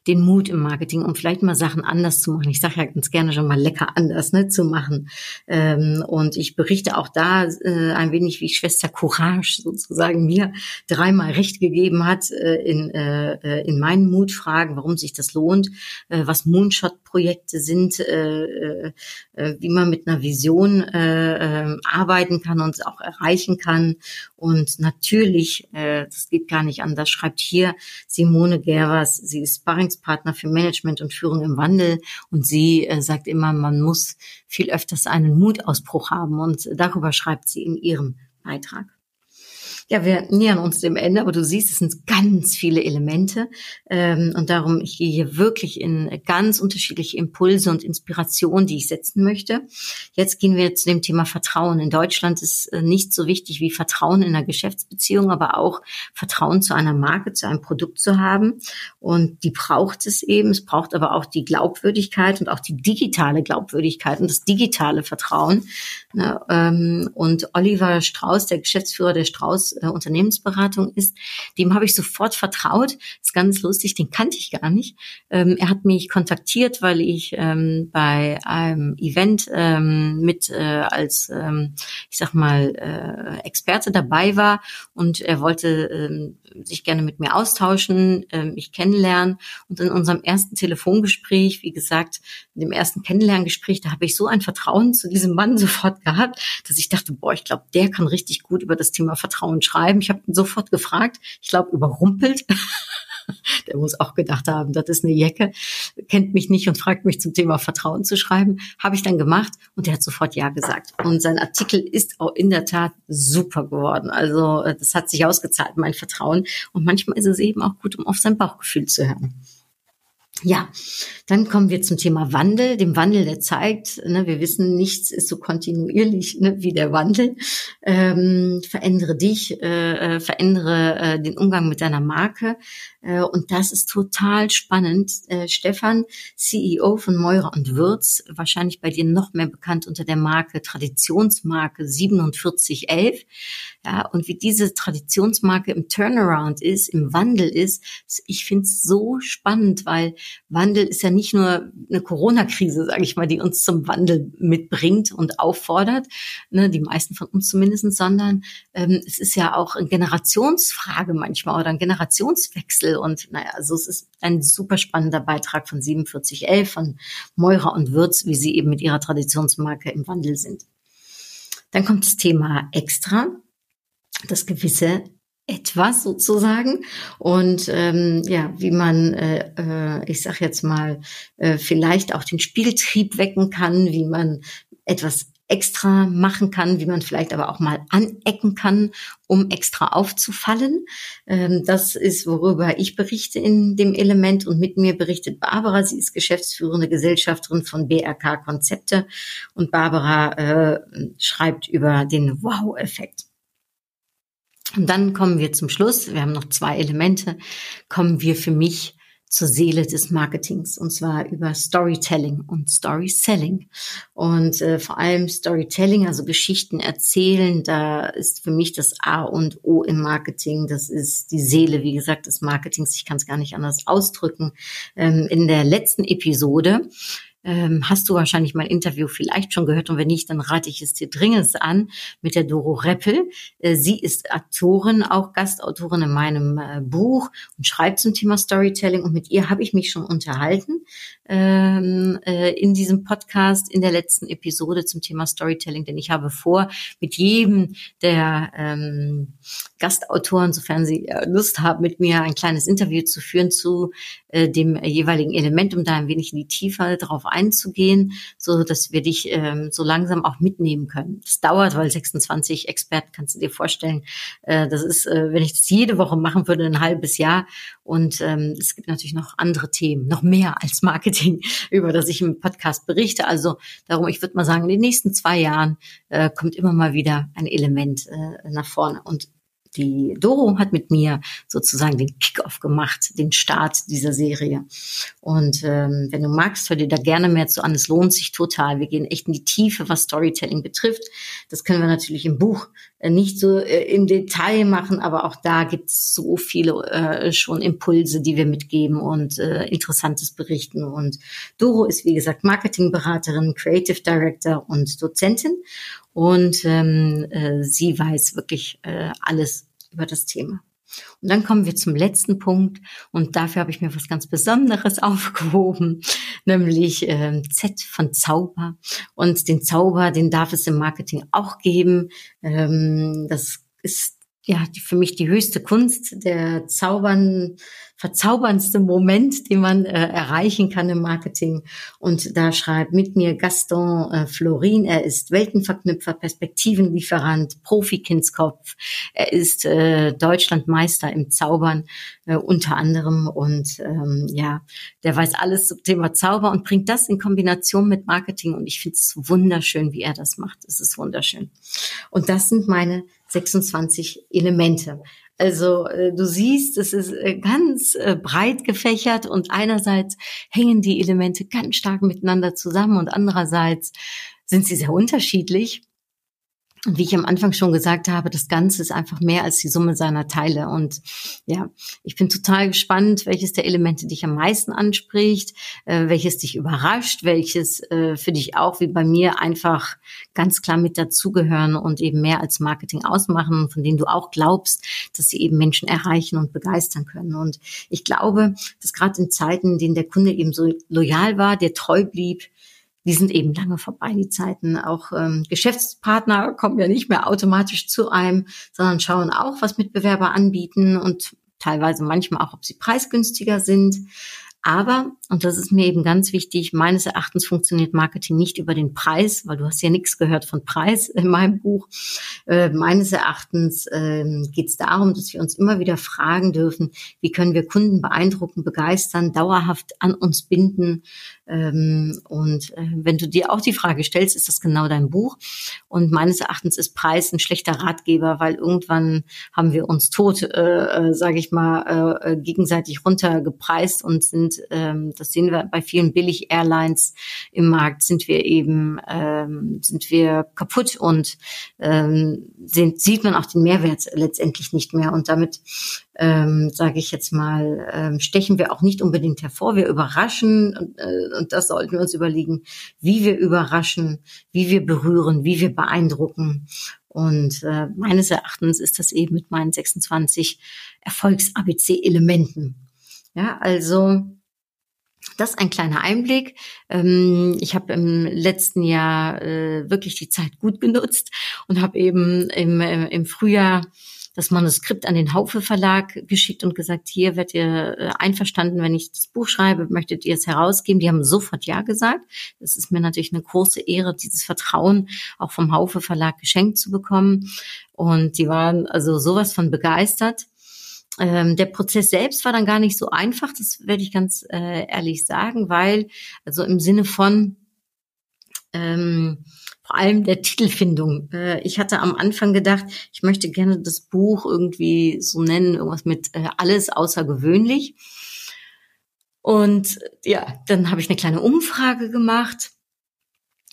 den Mut im Marketing, um vielleicht mal Sachen anders zu machen. Ich sage ja ganz gerne schon mal lecker anders ne, zu machen. Ähm, und ich berichte auch da äh, ein wenig, wie Schwester Courage sozusagen mir dreimal recht gegeben hat äh, in, äh, äh in meinen Mutfragen, warum sich das lohnt, äh, was Moonshot-Projekte sind, äh, äh, wie man mit einer Vision äh, äh, arbeiten kann und auch erreichen kann. Und natürlich, äh, das geht gar nicht anders, schreibt hier Simone Gervers, sie ist Sparringspartner für Management und Führung im Wandel. Und sie äh, sagt immer, man muss viel öfters einen Mutausbruch haben. Und darüber schreibt sie in ihrem Beitrag. Ja, wir nähern uns dem Ende, aber du siehst, es sind ganz viele Elemente. Ähm, und darum, ich gehe hier wirklich in ganz unterschiedliche Impulse und Inspirationen, die ich setzen möchte. Jetzt gehen wir zu dem Thema Vertrauen. In Deutschland ist äh, nicht so wichtig wie Vertrauen in einer Geschäftsbeziehung, aber auch Vertrauen zu einer Marke, zu einem Produkt zu haben. Und die braucht es eben. Es braucht aber auch die Glaubwürdigkeit und auch die digitale Glaubwürdigkeit und das digitale Vertrauen. Ähm, und Oliver Strauß, der Geschäftsführer der Strauß äh, Unternehmensberatung ist. Dem habe ich sofort vertraut. Ist ganz lustig, den kannte ich gar nicht. Ähm, er hat mich kontaktiert, weil ich ähm, bei einem Event ähm, mit äh, als, ähm, ich sag mal, äh, Experte dabei war und er wollte ähm, sich gerne mit mir austauschen, ähm, mich kennenlernen. Und in unserem ersten Telefongespräch, wie gesagt, in dem ersten Kennenlerngespräch, da habe ich so ein Vertrauen zu diesem Mann <laughs> sofort gehabt, dass ich dachte, boah, ich glaube, der kann richtig gut über das Thema Vertrauen schreiben. Ich habe ihn sofort gefragt, ich glaube, überrumpelt. <laughs> Der muss auch gedacht haben, das ist eine Jacke, kennt mich nicht und fragt mich zum Thema Vertrauen zu schreiben. Habe ich dann gemacht und der hat sofort Ja gesagt. Und sein Artikel ist auch in der Tat super geworden. Also äh, das hat sich ausgezahlt, mein Vertrauen. Und manchmal ist es eben auch gut, um auf sein Bauchgefühl zu hören. Ja, dann kommen wir zum Thema Wandel, dem Wandel der Zeit. Ne, wir wissen, nichts ist so kontinuierlich ne, wie der Wandel. Ähm, verändere dich, äh, äh verändere äh, den Umgang mit deiner Marke. Äh, und das ist total spannend. Äh, Stefan, CEO von Meurer und Würz, wahrscheinlich bei dir noch mehr bekannt unter der Marke Traditionsmarke 4711. Ja, und wie diese Traditionsmarke im Turnaround ist, im Wandel ist, ich finde es so spannend, weil Wandel ist ja nicht nur eine Corona-Krise, sage ich mal, die uns zum Wandel mitbringt und auffordert, ne, die meisten von uns zumindest, sondern ähm, es ist ja auch eine Generationsfrage manchmal oder ein Generationswechsel. Und naja, also es ist ein super spannender Beitrag von 4711 von Meurer und Würz, wie sie eben mit ihrer Traditionsmarke im Wandel sind. Dann kommt das Thema Extra, das gewisse etwas sozusagen und ähm, ja, wie man, äh, äh, ich sag jetzt mal, äh, vielleicht auch den Spieltrieb wecken kann, wie man etwas extra machen kann, wie man vielleicht aber auch mal anecken kann, um extra aufzufallen. Ähm, das ist, worüber ich berichte in dem Element und mit mir berichtet Barbara. Sie ist geschäftsführende Gesellschafterin von BRK Konzepte und Barbara äh, schreibt über den Wow-Effekt. Und dann kommen wir zum Schluss. Wir haben noch zwei Elemente. Kommen wir für mich zur Seele des Marketings und zwar über Storytelling und Storyselling und äh, vor allem Storytelling, also Geschichten erzählen. Da ist für mich das A und O im Marketing. Das ist die Seele, wie gesagt, des Marketings. Ich kann es gar nicht anders ausdrücken. Ähm, in der letzten Episode ähm, hast du wahrscheinlich mein Interview vielleicht schon gehört? Und wenn nicht, dann rate ich es dir dringend an mit der Doro Reppel. Äh, sie ist Autorin, auch Gastautorin in meinem äh, Buch und schreibt zum Thema Storytelling. Und mit ihr habe ich mich schon unterhalten ähm, äh, in diesem Podcast in der letzten Episode zum Thema Storytelling, denn ich habe vor, mit jedem der ähm, Gastautoren, sofern sie äh, Lust haben, mit mir ein kleines Interview zu führen zu äh, dem jeweiligen Element, um da ein wenig in die Tiefe drauf einzugehen, so dass wir dich ähm, so langsam auch mitnehmen können. Das dauert, weil 26 Experten kannst du dir vorstellen. Äh, das ist, äh, wenn ich das jede Woche machen würde, ein halbes Jahr. Und ähm, es gibt natürlich noch andere Themen, noch mehr als Marketing, <laughs> über das ich im Podcast berichte. Also darum, ich würde mal sagen, in den nächsten zwei Jahren äh, kommt immer mal wieder ein Element äh, nach vorne. Und die Doro hat mit mir sozusagen den Kickoff gemacht, den Start dieser Serie. Und ähm, wenn du magst, hör dir da gerne mehr zu an. Es lohnt sich total. Wir gehen echt in die Tiefe, was Storytelling betrifft. Das können wir natürlich im Buch äh, nicht so äh, im Detail machen, aber auch da gibt es so viele äh, schon Impulse, die wir mitgeben und äh, interessantes berichten. Und Doro ist, wie gesagt, Marketingberaterin, Creative Director und Dozentin. Und ähm, äh, sie weiß wirklich äh, alles über das Thema. Und dann kommen wir zum letzten Punkt und dafür habe ich mir was ganz Besonderes <laughs> aufgehoben, nämlich äh, Z von Zauber. Und den Zauber, den darf es im Marketing auch geben. Ähm, das ist ja die, für mich die höchste Kunst, der Zaubern verzauberndste Moment, den man äh, erreichen kann im Marketing. Und da schreibt mit mir Gaston äh, Florin. Er ist Weltenverknüpfer, Perspektivenlieferant, Profi-Kindskopf. Er ist äh, Deutschlandmeister im Zaubern äh, unter anderem. Und ähm, ja, der weiß alles zum Thema Zauber und bringt das in Kombination mit Marketing. Und ich finde es wunderschön, wie er das macht. Es ist wunderschön. Und das sind meine 26 Elemente. Also äh, du siehst, es ist äh, ganz äh, breit gefächert und einerseits hängen die Elemente ganz stark miteinander zusammen und andererseits sind sie sehr unterschiedlich. Und wie ich am Anfang schon gesagt habe, das Ganze ist einfach mehr als die Summe seiner Teile. Und ja, ich bin total gespannt, welches der Elemente dich am meisten anspricht, äh, welches dich überrascht, welches äh, für dich auch wie bei mir einfach ganz klar mit dazugehören und eben mehr als Marketing ausmachen, von denen du auch glaubst, dass sie eben Menschen erreichen und begeistern können. Und ich glaube, dass gerade in Zeiten, in denen der Kunde eben so loyal war, der treu blieb, die sind eben lange vorbei, die Zeiten. Auch ähm, Geschäftspartner kommen ja nicht mehr automatisch zu einem, sondern schauen auch, was Mitbewerber anbieten und teilweise manchmal auch, ob sie preisgünstiger sind. Aber, und das ist mir eben ganz wichtig, meines Erachtens funktioniert Marketing nicht über den Preis, weil du hast ja nichts gehört von Preis <laughs> in meinem Buch. Äh, meines Erachtens äh, geht es darum, dass wir uns immer wieder fragen dürfen, wie können wir Kunden beeindrucken, begeistern, dauerhaft an uns binden. Ähm, und äh, wenn du dir auch die Frage stellst, ist das genau dein Buch? Und meines Erachtens ist Preis ein schlechter Ratgeber, weil irgendwann haben wir uns tot, äh, äh, sage ich mal, äh, gegenseitig runtergepreist und sind ähm, das sehen wir bei vielen Billig-Airlines im Markt, sind wir eben, ähm, sind wir kaputt und ähm, sind, sieht man auch den Mehrwert letztendlich nicht mehr. Und damit, ähm, sage ich jetzt mal, ähm, stechen wir auch nicht unbedingt hervor. Wir überraschen und, äh, und das sollten wir uns überlegen, wie wir überraschen, wie wir berühren, wie wir beeindrucken. Und äh, meines Erachtens ist das eben mit meinen 26 Erfolgs-ABC-Elementen. Ja, also das ist ein kleiner Einblick. Ähm, ich habe im letzten Jahr äh, wirklich die Zeit gut genutzt und habe eben im, äh, im Frühjahr das Manuskript an den Haufe Verlag geschickt und gesagt, hier werdet ihr äh, einverstanden, wenn ich das Buch schreibe, möchtet ihr es herausgeben? Die haben sofort Ja gesagt. Das ist mir natürlich eine große Ehre, dieses Vertrauen auch vom Haufe Verlag geschenkt zu bekommen. Und die waren also sowas von begeistert. Ähm, der Prozess selbst war dann gar nicht so einfach, das werde ich ganz äh, ehrlich sagen, weil, also im Sinne von ähm, vor allem der Titelfindung. Äh, ich hatte am Anfang gedacht, ich möchte gerne das Buch irgendwie so nennen, irgendwas mit äh, alles außergewöhnlich. Und ja, dann habe ich eine kleine Umfrage gemacht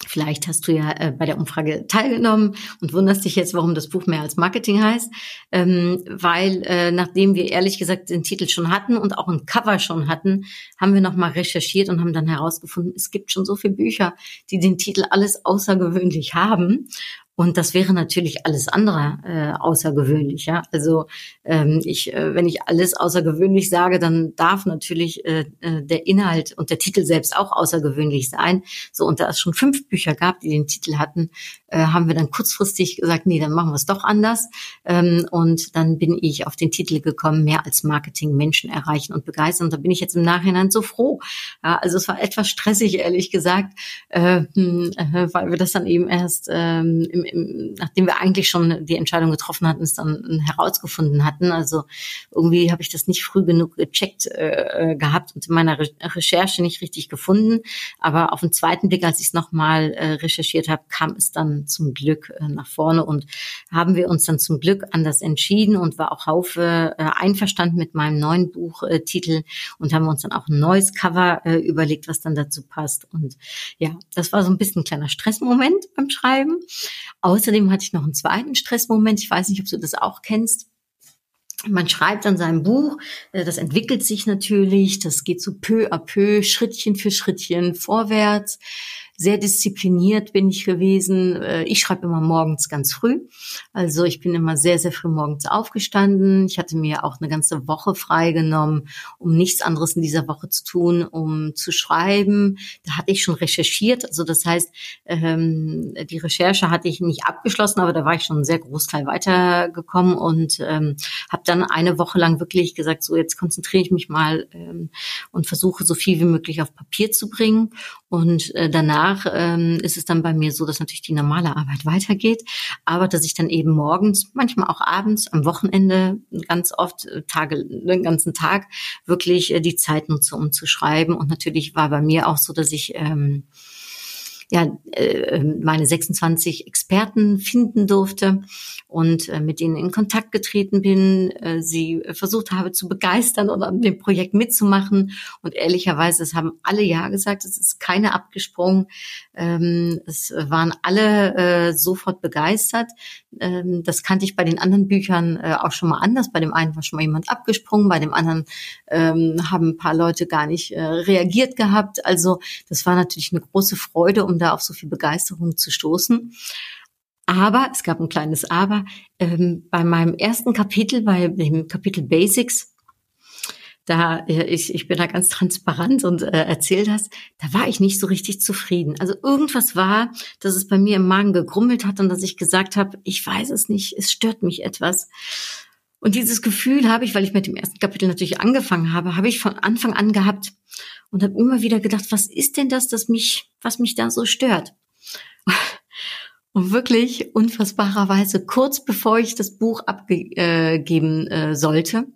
Vielleicht hast du ja äh, bei der Umfrage teilgenommen und wunderst dich jetzt, warum das Buch mehr als Marketing heißt. Ähm, weil äh, nachdem wir ehrlich gesagt den Titel schon hatten und auch ein Cover schon hatten, haben wir nochmal recherchiert und haben dann herausgefunden, es gibt schon so viele Bücher, die den Titel alles außergewöhnlich haben. Und das wäre natürlich alles andere äh, außergewöhnlich. Ja? Also ähm, ich, äh, wenn ich alles außergewöhnlich sage, dann darf natürlich äh, äh, der Inhalt und der Titel selbst auch außergewöhnlich sein. So und da es schon fünf Bücher gab, die den Titel hatten, haben wir dann kurzfristig gesagt, nee, dann machen wir es doch anders. Ähm, und dann bin ich auf den Titel gekommen, mehr als Marketing Menschen erreichen und begeistern. Und da bin ich jetzt im Nachhinein so froh. Ja, also es war etwas stressig, ehrlich gesagt, äh, äh, weil wir das dann eben erst ähm, im im, nachdem wir eigentlich schon die Entscheidung getroffen hatten, es dann herausgefunden hatten. Also irgendwie habe ich das nicht früh genug gecheckt äh, äh, gehabt und in meiner Re Recherche nicht richtig gefunden. Aber auf den zweiten Blick, als ich es nochmal äh, recherchiert habe, kam es dann zum Glück äh, nach vorne und haben wir uns dann zum Glück anders entschieden und war auch Haufe äh, einverstanden mit meinem neuen Buchtitel äh, und haben uns dann auch ein neues Cover überlegt, was dann dazu passt. Und ja, das war so ein bisschen ein kleiner Stressmoment beim Schreiben. Außerdem hatte ich noch einen zweiten Stressmoment. Ich weiß nicht, ob du das auch kennst. Man schreibt an seinem Buch, das entwickelt sich natürlich, das geht so peu à peu, Schrittchen für Schrittchen vorwärts sehr diszipliniert bin ich gewesen. Äh, ich schreibe immer morgens ganz früh. Also ich bin immer sehr, sehr früh morgens aufgestanden. Ich hatte mir auch eine ganze Woche freigenommen, um nichts anderes in dieser Woche zu tun, um zu schreiben. Da hatte ich schon recherchiert. Also das heißt, ähm, die Recherche hatte ich nicht abgeschlossen, aber da war ich schon einen sehr Großteil weitergekommen und ähm, habe dann eine Woche lang wirklich gesagt, so jetzt konzentriere ich mich mal ähm, und versuche so viel wie möglich auf Papier zu bringen. Und äh, danach ähm, ist es dann bei mir so, dass natürlich die normale Arbeit weitergeht, aber dass ich dann eben morgens, manchmal auch abends, am Wochenende, ganz oft äh, Tage, den ganzen Tag wirklich äh, die Zeit nutze, um zu schreiben. Und natürlich war bei mir auch so, dass ich ähm, ja äh, meine 26 Experten finden durfte und äh, mit denen in Kontakt getreten bin, äh, sie versucht habe zu begeistern und an dem Projekt mitzumachen. Und ehrlicherweise, es haben alle ja gesagt, es ist keine abgesprungen. Ähm, es waren alle sofort begeistert. Ähm, das kannte ich bei den anderen Büchern auch schon mal anders. Bei dem einen war schon mal jemand abgesprungen, bei dem anderen ähm, haben ein paar Leute gar nicht reagiert gehabt. Also das war natürlich eine große Freude, um da auf so viel Begeisterung zu stoßen. Aber, es gab ein kleines Aber, ähm, bei meinem ersten Kapitel, bei dem Kapitel Basics, da äh, ich, ich bin da ganz transparent und äh, erzähl das, da war ich nicht so richtig zufrieden. Also irgendwas war, dass es bei mir im Magen gegrummelt hat und dass ich gesagt habe, ich weiß es nicht, es stört mich etwas. Und dieses Gefühl habe ich, weil ich mit dem ersten Kapitel natürlich angefangen habe, habe ich von Anfang an gehabt und habe immer wieder gedacht, was ist denn das, das mich, was mich da so stört? <laughs> Und wirklich unfassbarerweise kurz bevor ich das Buch abgeben äh, sollte,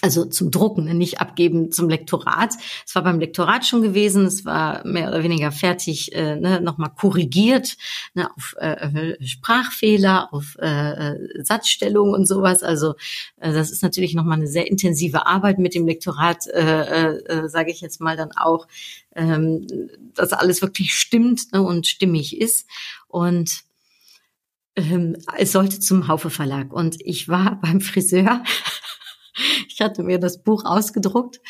also zum Drucken, ne, nicht abgeben zum Lektorat. Es war beim Lektorat schon gewesen, es war mehr oder weniger fertig, äh, ne, nochmal korrigiert ne, auf äh, Sprachfehler, auf äh, Satzstellung und sowas. Also äh, das ist natürlich nochmal eine sehr intensive Arbeit mit dem Lektorat, äh, äh, sage ich jetzt mal dann auch, ähm, dass alles wirklich stimmt ne, und stimmig ist. Und ähm, es sollte zum Haufe Verlag. Und ich war <laughs> beim Friseur <laughs> ich hatte mir das Buch ausgedruckt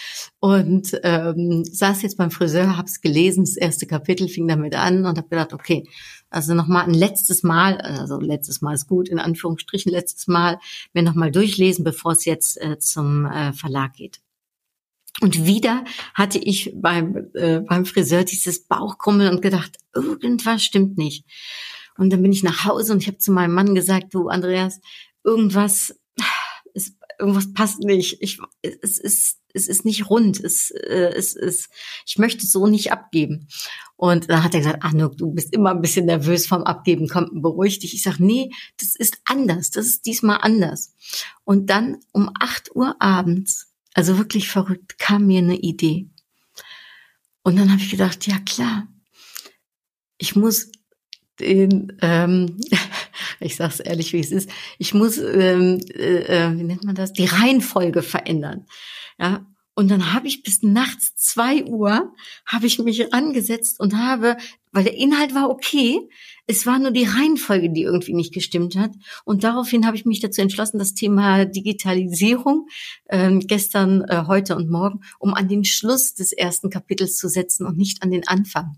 und ähm, saß jetzt beim Friseur, habe es gelesen, das erste Kapitel fing damit an und habe gedacht, okay, also nochmal ein letztes Mal, also letztes Mal ist gut, in Anführungsstrichen letztes Mal, mir nochmal durchlesen, bevor es jetzt äh, zum äh, Verlag geht. Und wieder hatte ich beim, äh, beim Friseur dieses Bauchkrummeln und gedacht, irgendwas stimmt nicht. Und dann bin ich nach Hause und ich habe zu meinem Mann gesagt, du Andreas, irgendwas irgendwas passt nicht. Ich, es ist, es ist nicht rund. Es, äh, es ist, ich möchte so nicht abgeben. Und dann hat er gesagt, Anuk, du bist immer ein bisschen nervös vom Abgeben, komm, beruhig dich. Ich sage, nee, das ist anders. Das ist diesmal anders. Und dann um acht Uhr abends, also wirklich verrückt, kam mir eine Idee. Und dann habe ich gedacht, ja klar, ich muss den, ähm, ich sage es ehrlich, wie es ist, ich muss, ähm, äh, äh, wie nennt man das, die Reihenfolge verändern. Ja, und dann habe ich bis nachts zwei Uhr habe ich mich rangesetzt und habe, weil der Inhalt war okay, es war nur die Reihenfolge, die irgendwie nicht gestimmt hat. Und daraufhin habe ich mich dazu entschlossen, das Thema Digitalisierung ähm, gestern, äh, heute und morgen, um an den Schluss des ersten Kapitels zu setzen und nicht an den Anfang.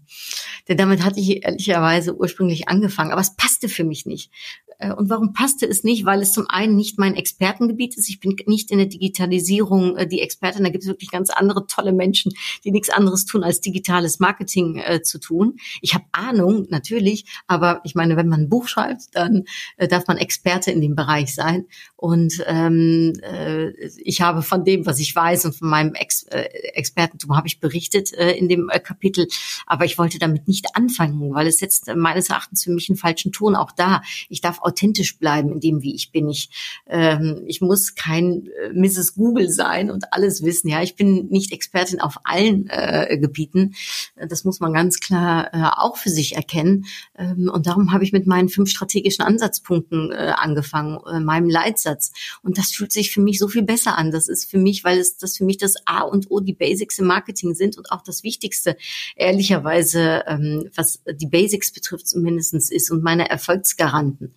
Denn damit hatte ich ehrlicherweise ursprünglich angefangen, aber es passte für mich nicht. Äh, und warum passte es nicht? Weil es zum einen nicht mein Expertengebiet ist. Ich bin nicht in der Digitalisierung äh, die Expertin. Da gibt es wirklich ganz andere tolle Menschen, die nichts anderes tun, als digitales Marketing äh, zu tun. Ich habe Ahnung, natürlich, aber ich meine, wenn man ein Buch schreibt, dann äh, darf man Experte in dem Bereich sein. Und ähm, äh, ich habe von dem, was ich weiß und von meinem Ex äh, Expertentum habe ich berichtet äh, in dem äh, Kapitel. Aber ich wollte damit nicht anfangen, weil es setzt äh, meines Erachtens für mich einen falschen Ton auch da. Ich darf authentisch bleiben in dem, wie ich bin. Ich, ähm, ich muss kein äh, Mrs. Google sein und alles wissen. Ja, ich bin nicht Expertin auf allen äh, Gebieten. Das muss man ganz klar äh, auch für sich erkennen. Ähm, und darum habe ich mit meinen fünf strategischen Ansatzpunkten äh, angefangen, äh, meinem Leitsatz. Und das fühlt sich für mich so viel besser an. Das ist für mich, weil es das für mich das A und O, die Basics im Marketing sind und auch das Wichtigste, ehrlicherweise, ähm, was die Basics betrifft, zumindestens ist und meine Erfolgsgaranten.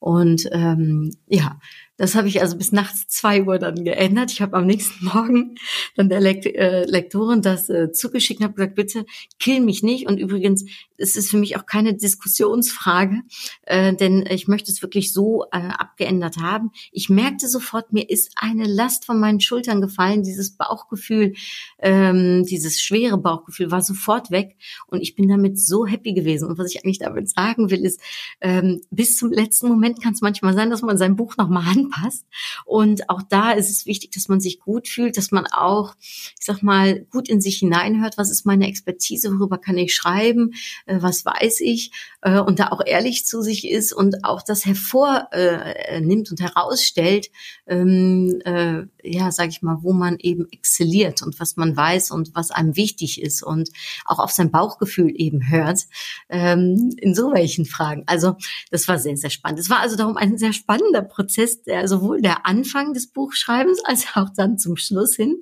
Und ähm, ja, das habe ich also bis nachts zwei Uhr dann geändert. Ich habe am nächsten <laughs> Morgen dann der Lekt äh, Lektorin das äh, zugeschickt und habe gesagt, bitte kill mich nicht. Und übrigens, es ist für mich auch keine Diskussionsfrage, äh, denn ich möchte es wirklich so äh, abgeändert haben. Ich merkte sofort, mir ist eine Last von meinen Schultern gefallen. Dieses Bauchgefühl, ähm, dieses schwere Bauchgefühl war sofort weg. Und ich bin damit so happy gewesen. Und was ich eigentlich damit sagen will, ist, ähm, bis zum letzten Moment kann es manchmal sein, dass man sein Buch nochmal <laughs> passt. Und auch da ist es wichtig, dass man sich gut fühlt, dass man auch, ich sag mal, gut in sich hineinhört. Was ist meine Expertise? Worüber kann ich schreiben? Äh, was weiß ich? Äh, und da auch ehrlich zu sich ist und auch das hervornimmt und herausstellt, ähm, äh, ja, sag ich mal, wo man eben exzelliert und was man weiß und was einem wichtig ist und auch auf sein Bauchgefühl eben hört ähm, in so welchen Fragen. Also das war sehr, sehr spannend. Es war also darum ein sehr spannender Prozess, der sowohl der Anfang des Buchschreibens als auch dann zum Schluss hin.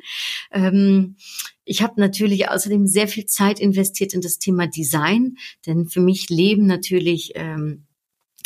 Ähm, ich habe natürlich außerdem sehr viel Zeit investiert in das Thema Design, denn für mich leben natürlich ähm,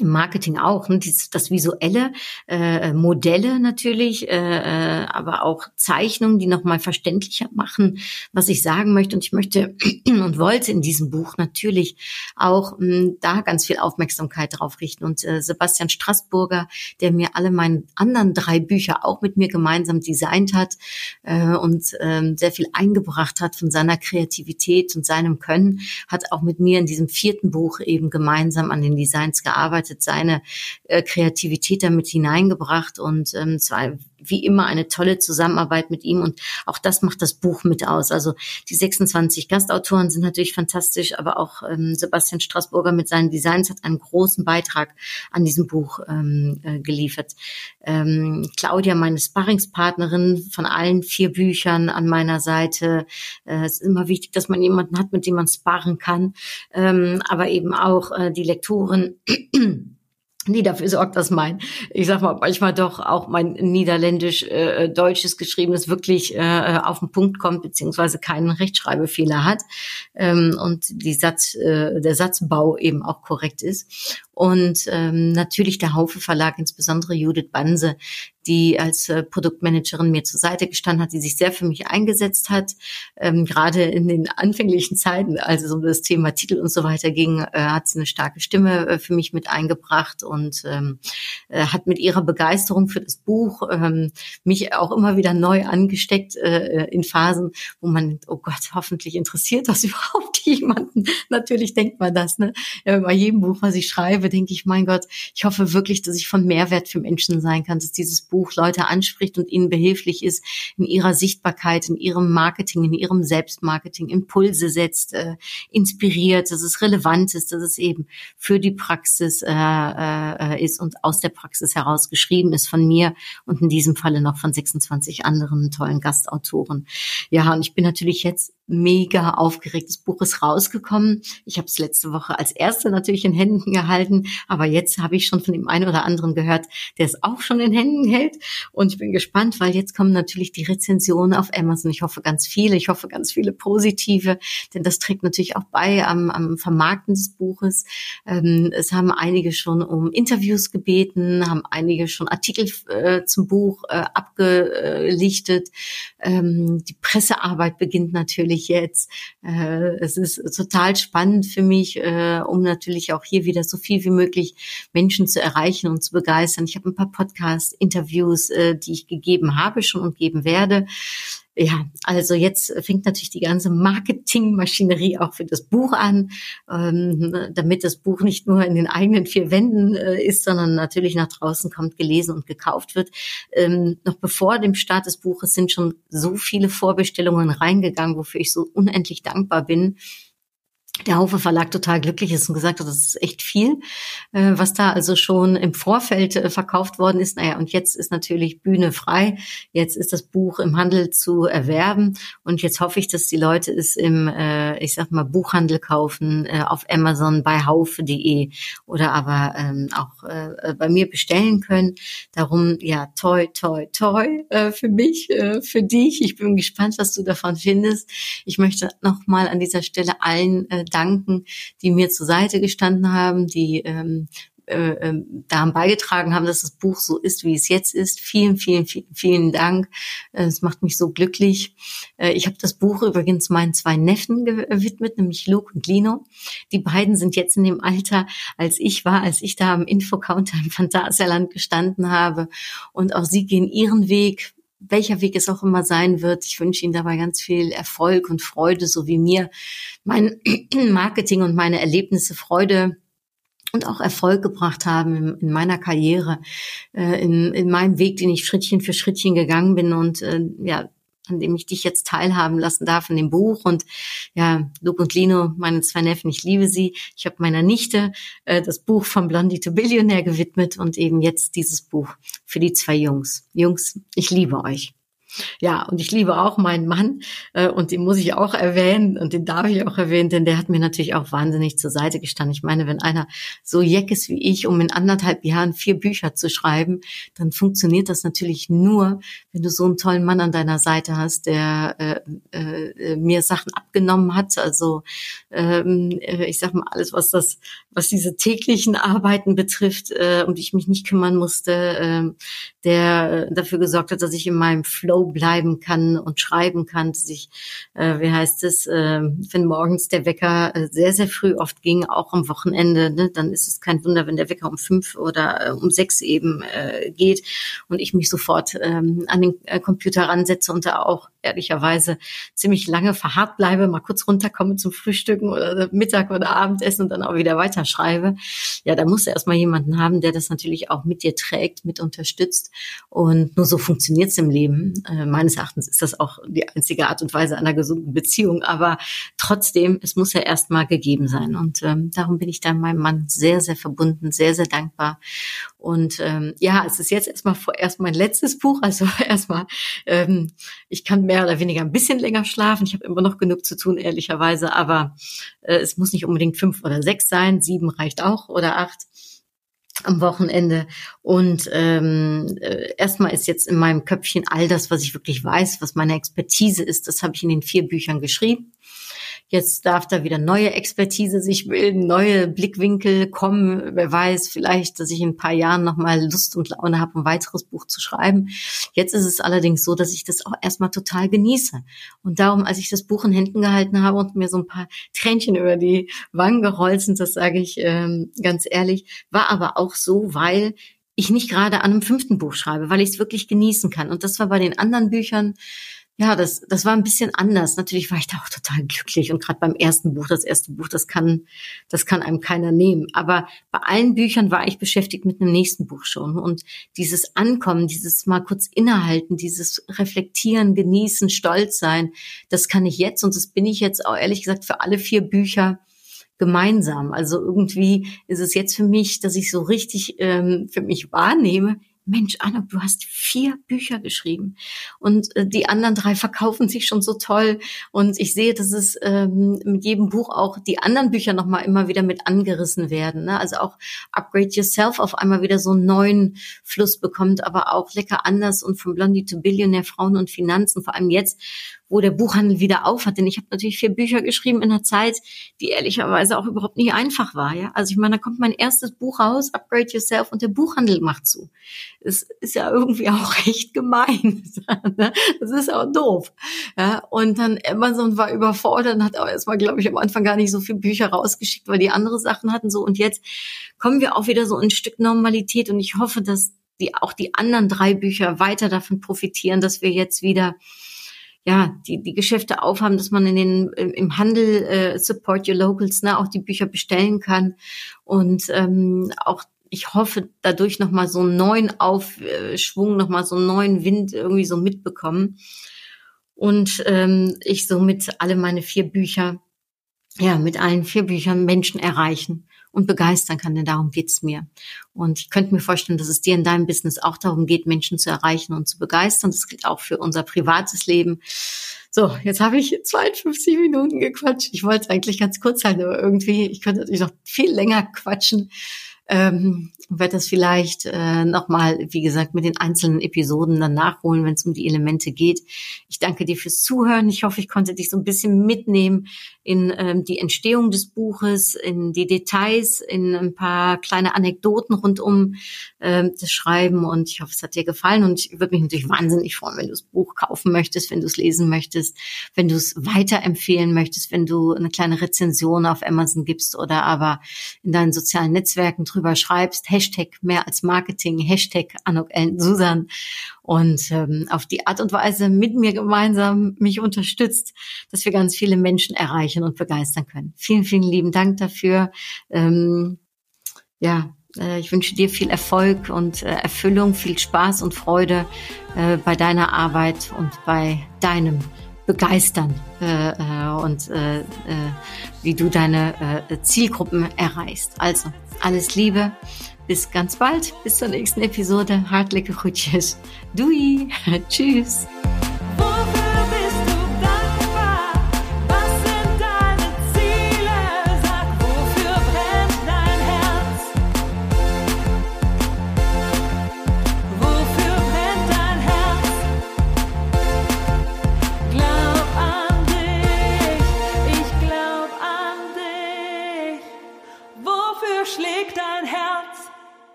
im Marketing auch, ne? Dies, das visuelle, äh, Modelle natürlich, äh, äh, aber auch Zeichnungen, die nochmal verständlicher machen, was ich sagen möchte. Und ich möchte <clears throat> und wollte in diesem Buch natürlich auch mh, hm, da ganz viel Aufmerksamkeit drauf richten. Und äh, Sebastian Straßburger, der mir alle meine anderen drei Bücher auch mit mir gemeinsam designt hat äh, und äh, sehr viel eingebracht hat von seiner Kreativität und seinem Können, hat auch mit mir in diesem vierten Buch eben gemeinsam an den Designs gearbeitet gearbeitet, seine äh, Kreativität damit hineingebracht und ähm, zwar wie immer eine tolle Zusammenarbeit mit ihm und auch das macht das Buch mit aus. Also die 26 Gastautoren sind natürlich fantastisch, aber auch ähm, Sebastian Straßburger mit seinen Designs hat einen großen Beitrag an diesem Buch ähm, äh, geliefert. Ähm, Claudia, meine Sparringspartnerin von allen vier Büchern an meiner Seite. Äh, es ist immer wichtig, dass man jemanden hat, mit dem man sparren kann, ähm, aber eben auch äh, die Lektorin die dafür sorgt, dass mein, ich sag mal, manchmal doch auch mein niederländisch äh, deutsches geschriebenes wirklich äh, auf den Punkt kommt, beziehungsweise keinen Rechtschreibfehler hat ähm, und die Satz, äh, der Satzbau eben auch korrekt ist. Und ähm, natürlich der Haufe Verlag, insbesondere Judith Banse, die als äh, Produktmanagerin mir zur Seite gestanden hat, die sich sehr für mich eingesetzt hat. Ähm, gerade in den anfänglichen Zeiten, als es um das Thema Titel und so weiter ging, äh, hat sie eine starke Stimme äh, für mich mit eingebracht und ähm, äh, hat mit ihrer Begeisterung für das Buch ähm, mich auch immer wieder neu angesteckt äh, in Phasen, wo man oh Gott, hoffentlich interessiert das <laughs> überhaupt jemanden. Natürlich denkt man das, ne? Ja, bei jedem Buch, was ich schreibe, denke ich, mein Gott, ich hoffe wirklich, dass ich von Mehrwert für Menschen sein kann, dass dieses Buch Buch Leute anspricht und ihnen behilflich ist in ihrer Sichtbarkeit, in ihrem Marketing, in ihrem Selbstmarketing, Impulse setzt, äh, inspiriert, dass es relevant ist, dass es eben für die Praxis äh, äh, ist und aus der Praxis heraus geschrieben ist von mir und in diesem Falle noch von 26 anderen tollen Gastautoren. Ja, und ich bin natürlich jetzt mega aufgeregt. Das Buch ist rausgekommen. Ich habe es letzte Woche als erste natürlich in Händen gehalten, aber jetzt habe ich schon von dem einen oder anderen gehört, der es auch schon in Händen hält. Und ich bin gespannt, weil jetzt kommen natürlich die Rezensionen auf Amazon. Ich hoffe ganz viele, ich hoffe ganz viele positive, denn das trägt natürlich auch bei am, am Vermarkten des Buches. Ähm, es haben einige schon um Interviews gebeten, haben einige schon Artikel äh, zum Buch äh, abgelichtet. Ähm, die Pressearbeit beginnt natürlich ich jetzt. Äh, es ist total spannend für mich, äh, um natürlich auch hier wieder so viel wie möglich Menschen zu erreichen und zu begeistern. Ich habe ein paar Podcast-Interviews, äh, die ich gegeben habe schon und geben werde. Ja, also jetzt fängt natürlich die ganze Marketingmaschinerie auch für das Buch an, ähm, damit das Buch nicht nur in den eigenen vier Wänden äh, ist, sondern natürlich nach draußen kommt, gelesen und gekauft wird. Ähm, noch bevor dem Start des Buches sind schon so viele Vorbestellungen reingegangen, wofür ich so unendlich dankbar bin der Haufe Verlag total glücklich ist und gesagt hat, das ist echt viel, äh, was da also schon im Vorfeld äh, verkauft worden ist. Naja, und jetzt ist natürlich Bühne frei. Jetzt ist das Buch im Handel zu erwerben. Und jetzt hoffe ich, dass die Leute es im, äh, ich sag mal, Buchhandel kaufen, auf Amazon bei haufe.de oder aber ähm, auch bei mir bestellen können. Darum, ja, toi, toi, toi für mich, für dich. Ich bin gespannt, was du davon findest. Ich möchte nochmal an dieser Stelle allen danken, die mir zur Seite gestanden haben, die ähm, äh, ähm, daran beigetragen haben, dass das Buch so ist, wie es jetzt ist. Vielen, vielen, vielen, vielen Dank. Äh, es macht mich so glücklich. Äh, ich habe das Buch übrigens meinen zwei Neffen gewidmet, nämlich Luke und Lino. Die beiden sind jetzt in dem Alter, als ich war, als ich da am Infocounter im Phantasialand gestanden habe. Und auch sie gehen ihren Weg welcher Weg es auch immer sein wird. Ich wünsche Ihnen dabei ganz viel Erfolg und Freude, so wie mir mein <clears throat> Marketing und meine Erlebnisse Freude und auch Erfolg gebracht haben in, in meiner Karriere, äh, in, in meinem Weg, den ich Schrittchen für Schrittchen gegangen bin und äh, ja, an dem ich dich jetzt teilhaben lassen darf in dem Buch. Und ja, Luke und Lino, meine zwei Neffen, ich liebe sie. Ich habe meiner Nichte äh, das Buch von Blondie to Billionaire gewidmet und eben jetzt dieses Buch für die zwei Jungs. Jungs, ich liebe euch. Ja, und ich liebe auch meinen Mann äh, und den muss ich auch erwähnen und den darf ich auch erwähnen, denn der hat mir natürlich auch wahnsinnig zur Seite gestanden. Ich meine, wenn einer so jeck ist wie ich, um in anderthalb Jahren vier Bücher zu schreiben, dann funktioniert das natürlich nur, wenn du so einen tollen Mann an deiner Seite hast, der äh, äh, mir Sachen abgenommen hat. Also ähm, äh, ich sag mal alles, was das, was diese täglichen Arbeiten betrifft, äh, die ich mich nicht kümmern musste, äh, der dafür gesorgt hat, dass ich in meinem Flow Flow bleiben kann und schreiben kann, sich, äh, wie heißt es, äh, wenn morgens der Wecker äh, sehr, sehr früh oft ging, auch am Wochenende, ne, dann ist es kein Wunder, wenn der Wecker um fünf oder äh, um sechs eben äh, geht und ich mich sofort ähm, an den äh, Computer ransetze und da auch ehrlicherweise ziemlich lange verharrt bleibe, mal kurz runterkomme zum Frühstücken oder Mittag oder Abendessen und dann auch wieder weiterschreibe. Ja, da musst du erstmal jemanden haben, der das natürlich auch mit dir trägt, mit unterstützt. Und nur so funktioniert es im Leben. Äh, meines Erachtens ist das auch die einzige Art und Weise einer gesunden Beziehung. Aber trotzdem, es muss ja erstmal gegeben sein. Und ähm, darum bin ich da meinem Mann sehr, sehr verbunden, sehr, sehr dankbar. Und ähm, ja, es ist jetzt erstmal vorerst mein letztes Buch. Also <laughs> erstmal, ähm, ich kann mehr oder weniger ein bisschen länger schlafen. Ich habe immer noch genug zu tun, ehrlicherweise. Aber äh, es muss nicht unbedingt fünf oder sechs sein. Sieben reicht auch oder acht am Wochenende. Und ähm, äh, erstmal ist jetzt in meinem Köpfchen all das, was ich wirklich weiß, was meine Expertise ist, das habe ich in den vier Büchern geschrieben. Jetzt darf da wieder neue Expertise sich bilden, neue Blickwinkel kommen. Wer weiß, vielleicht, dass ich in ein paar Jahren nochmal Lust und Laune habe, ein weiteres Buch zu schreiben. Jetzt ist es allerdings so, dass ich das auch erstmal total genieße. Und darum, als ich das Buch in Händen gehalten habe und mir so ein paar Tränchen über die Wangen gerollt sind, das sage ich ähm, ganz ehrlich, war aber auch so, weil ich nicht gerade an einem fünften Buch schreibe, weil ich es wirklich genießen kann. Und das war bei den anderen Büchern ja, das, das war ein bisschen anders. Natürlich war ich da auch total glücklich und gerade beim ersten Buch, das erste Buch, das kann, das kann einem keiner nehmen. Aber bei allen Büchern war ich beschäftigt mit einem nächsten Buch schon und dieses Ankommen, dieses mal kurz innehalten, dieses Reflektieren, Genießen, Stolz sein, das kann ich jetzt und das bin ich jetzt auch ehrlich gesagt für alle vier Bücher gemeinsam. Also irgendwie ist es jetzt für mich, dass ich so richtig ähm, für mich wahrnehme, Mensch, Anna, du hast vier Bücher geschrieben und äh, die anderen drei verkaufen sich schon so toll und ich sehe, dass es ähm, mit jedem Buch auch die anderen Bücher nochmal immer wieder mit angerissen werden. Ne? Also auch Upgrade Yourself auf einmal wieder so einen neuen Fluss bekommt, aber auch lecker anders und von Blondie to Billionaire Frauen und Finanzen, vor allem jetzt, wo der Buchhandel wieder auf hat. Denn ich habe natürlich vier Bücher geschrieben in einer Zeit, die ehrlicherweise auch überhaupt nicht einfach war. Ja, also ich meine, da kommt mein erstes Buch raus, Upgrade Yourself, und der Buchhandel macht zu. Das ist ja irgendwie auch <laughs> echt gemein. <laughs> Ne? das ist auch doof. Ja, und dann Amazon war überfordert und hat auch erstmal, glaube ich, am Anfang gar nicht so viele Bücher rausgeschickt, weil die andere Sachen hatten so. Und jetzt kommen wir auch wieder so ein Stück Normalität und ich hoffe, dass die auch die anderen drei Bücher weiter davon profitieren, dass wir jetzt wieder ja, die, die Geschäfte aufhaben, dass man in den, im Handel äh, Support Your Locals, ne, auch die Bücher bestellen kann. Und ähm, auch ich hoffe, dadurch nochmal so einen neuen Aufschwung, nochmal so einen neuen Wind irgendwie so mitbekommen. Und ähm, ich somit alle meine vier Bücher, ja, mit allen vier Büchern Menschen erreichen und begeistern kann, denn darum geht's mir. Und ich könnte mir vorstellen, dass es dir in deinem Business auch darum geht, Menschen zu erreichen und zu begeistern. Das gilt auch für unser privates Leben. So, jetzt habe ich 52 Minuten gequatscht. Ich wollte eigentlich ganz kurz halten, aber irgendwie, ich könnte natürlich noch viel länger quatschen ähm, werde das vielleicht äh, nochmal, wie gesagt, mit den einzelnen Episoden dann nachholen, wenn es um die Elemente geht. Ich danke dir fürs Zuhören. Ich hoffe, ich konnte dich so ein bisschen mitnehmen in ähm, die Entstehung des Buches, in die Details, in ein paar kleine Anekdoten rund um ähm, das Schreiben. Und ich hoffe, es hat dir gefallen. Und ich würde mich natürlich wahnsinnig freuen, wenn du das Buch kaufen möchtest, wenn du es lesen möchtest, wenn du es weiterempfehlen möchtest, wenn du eine kleine Rezension auf Amazon gibst oder aber in deinen sozialen Netzwerken drüber drüber schreibst, Hashtag mehr als Marketing, Hashtag Anuk Ellen Susan und ähm, auf die Art und Weise mit mir gemeinsam mich unterstützt, dass wir ganz viele Menschen erreichen und begeistern können. Vielen, vielen lieben Dank dafür. Ähm, ja, äh, ich wünsche dir viel Erfolg und äh, Erfüllung, viel Spaß und Freude äh, bei deiner Arbeit und bei deinem begeistern äh, äh, und äh, äh wie du deine äh, Zielgruppen erreichst. Also alles Liebe, bis ganz bald, bis zur nächsten Episode. Hartliche Grüße. Dui, <laughs> tschüss.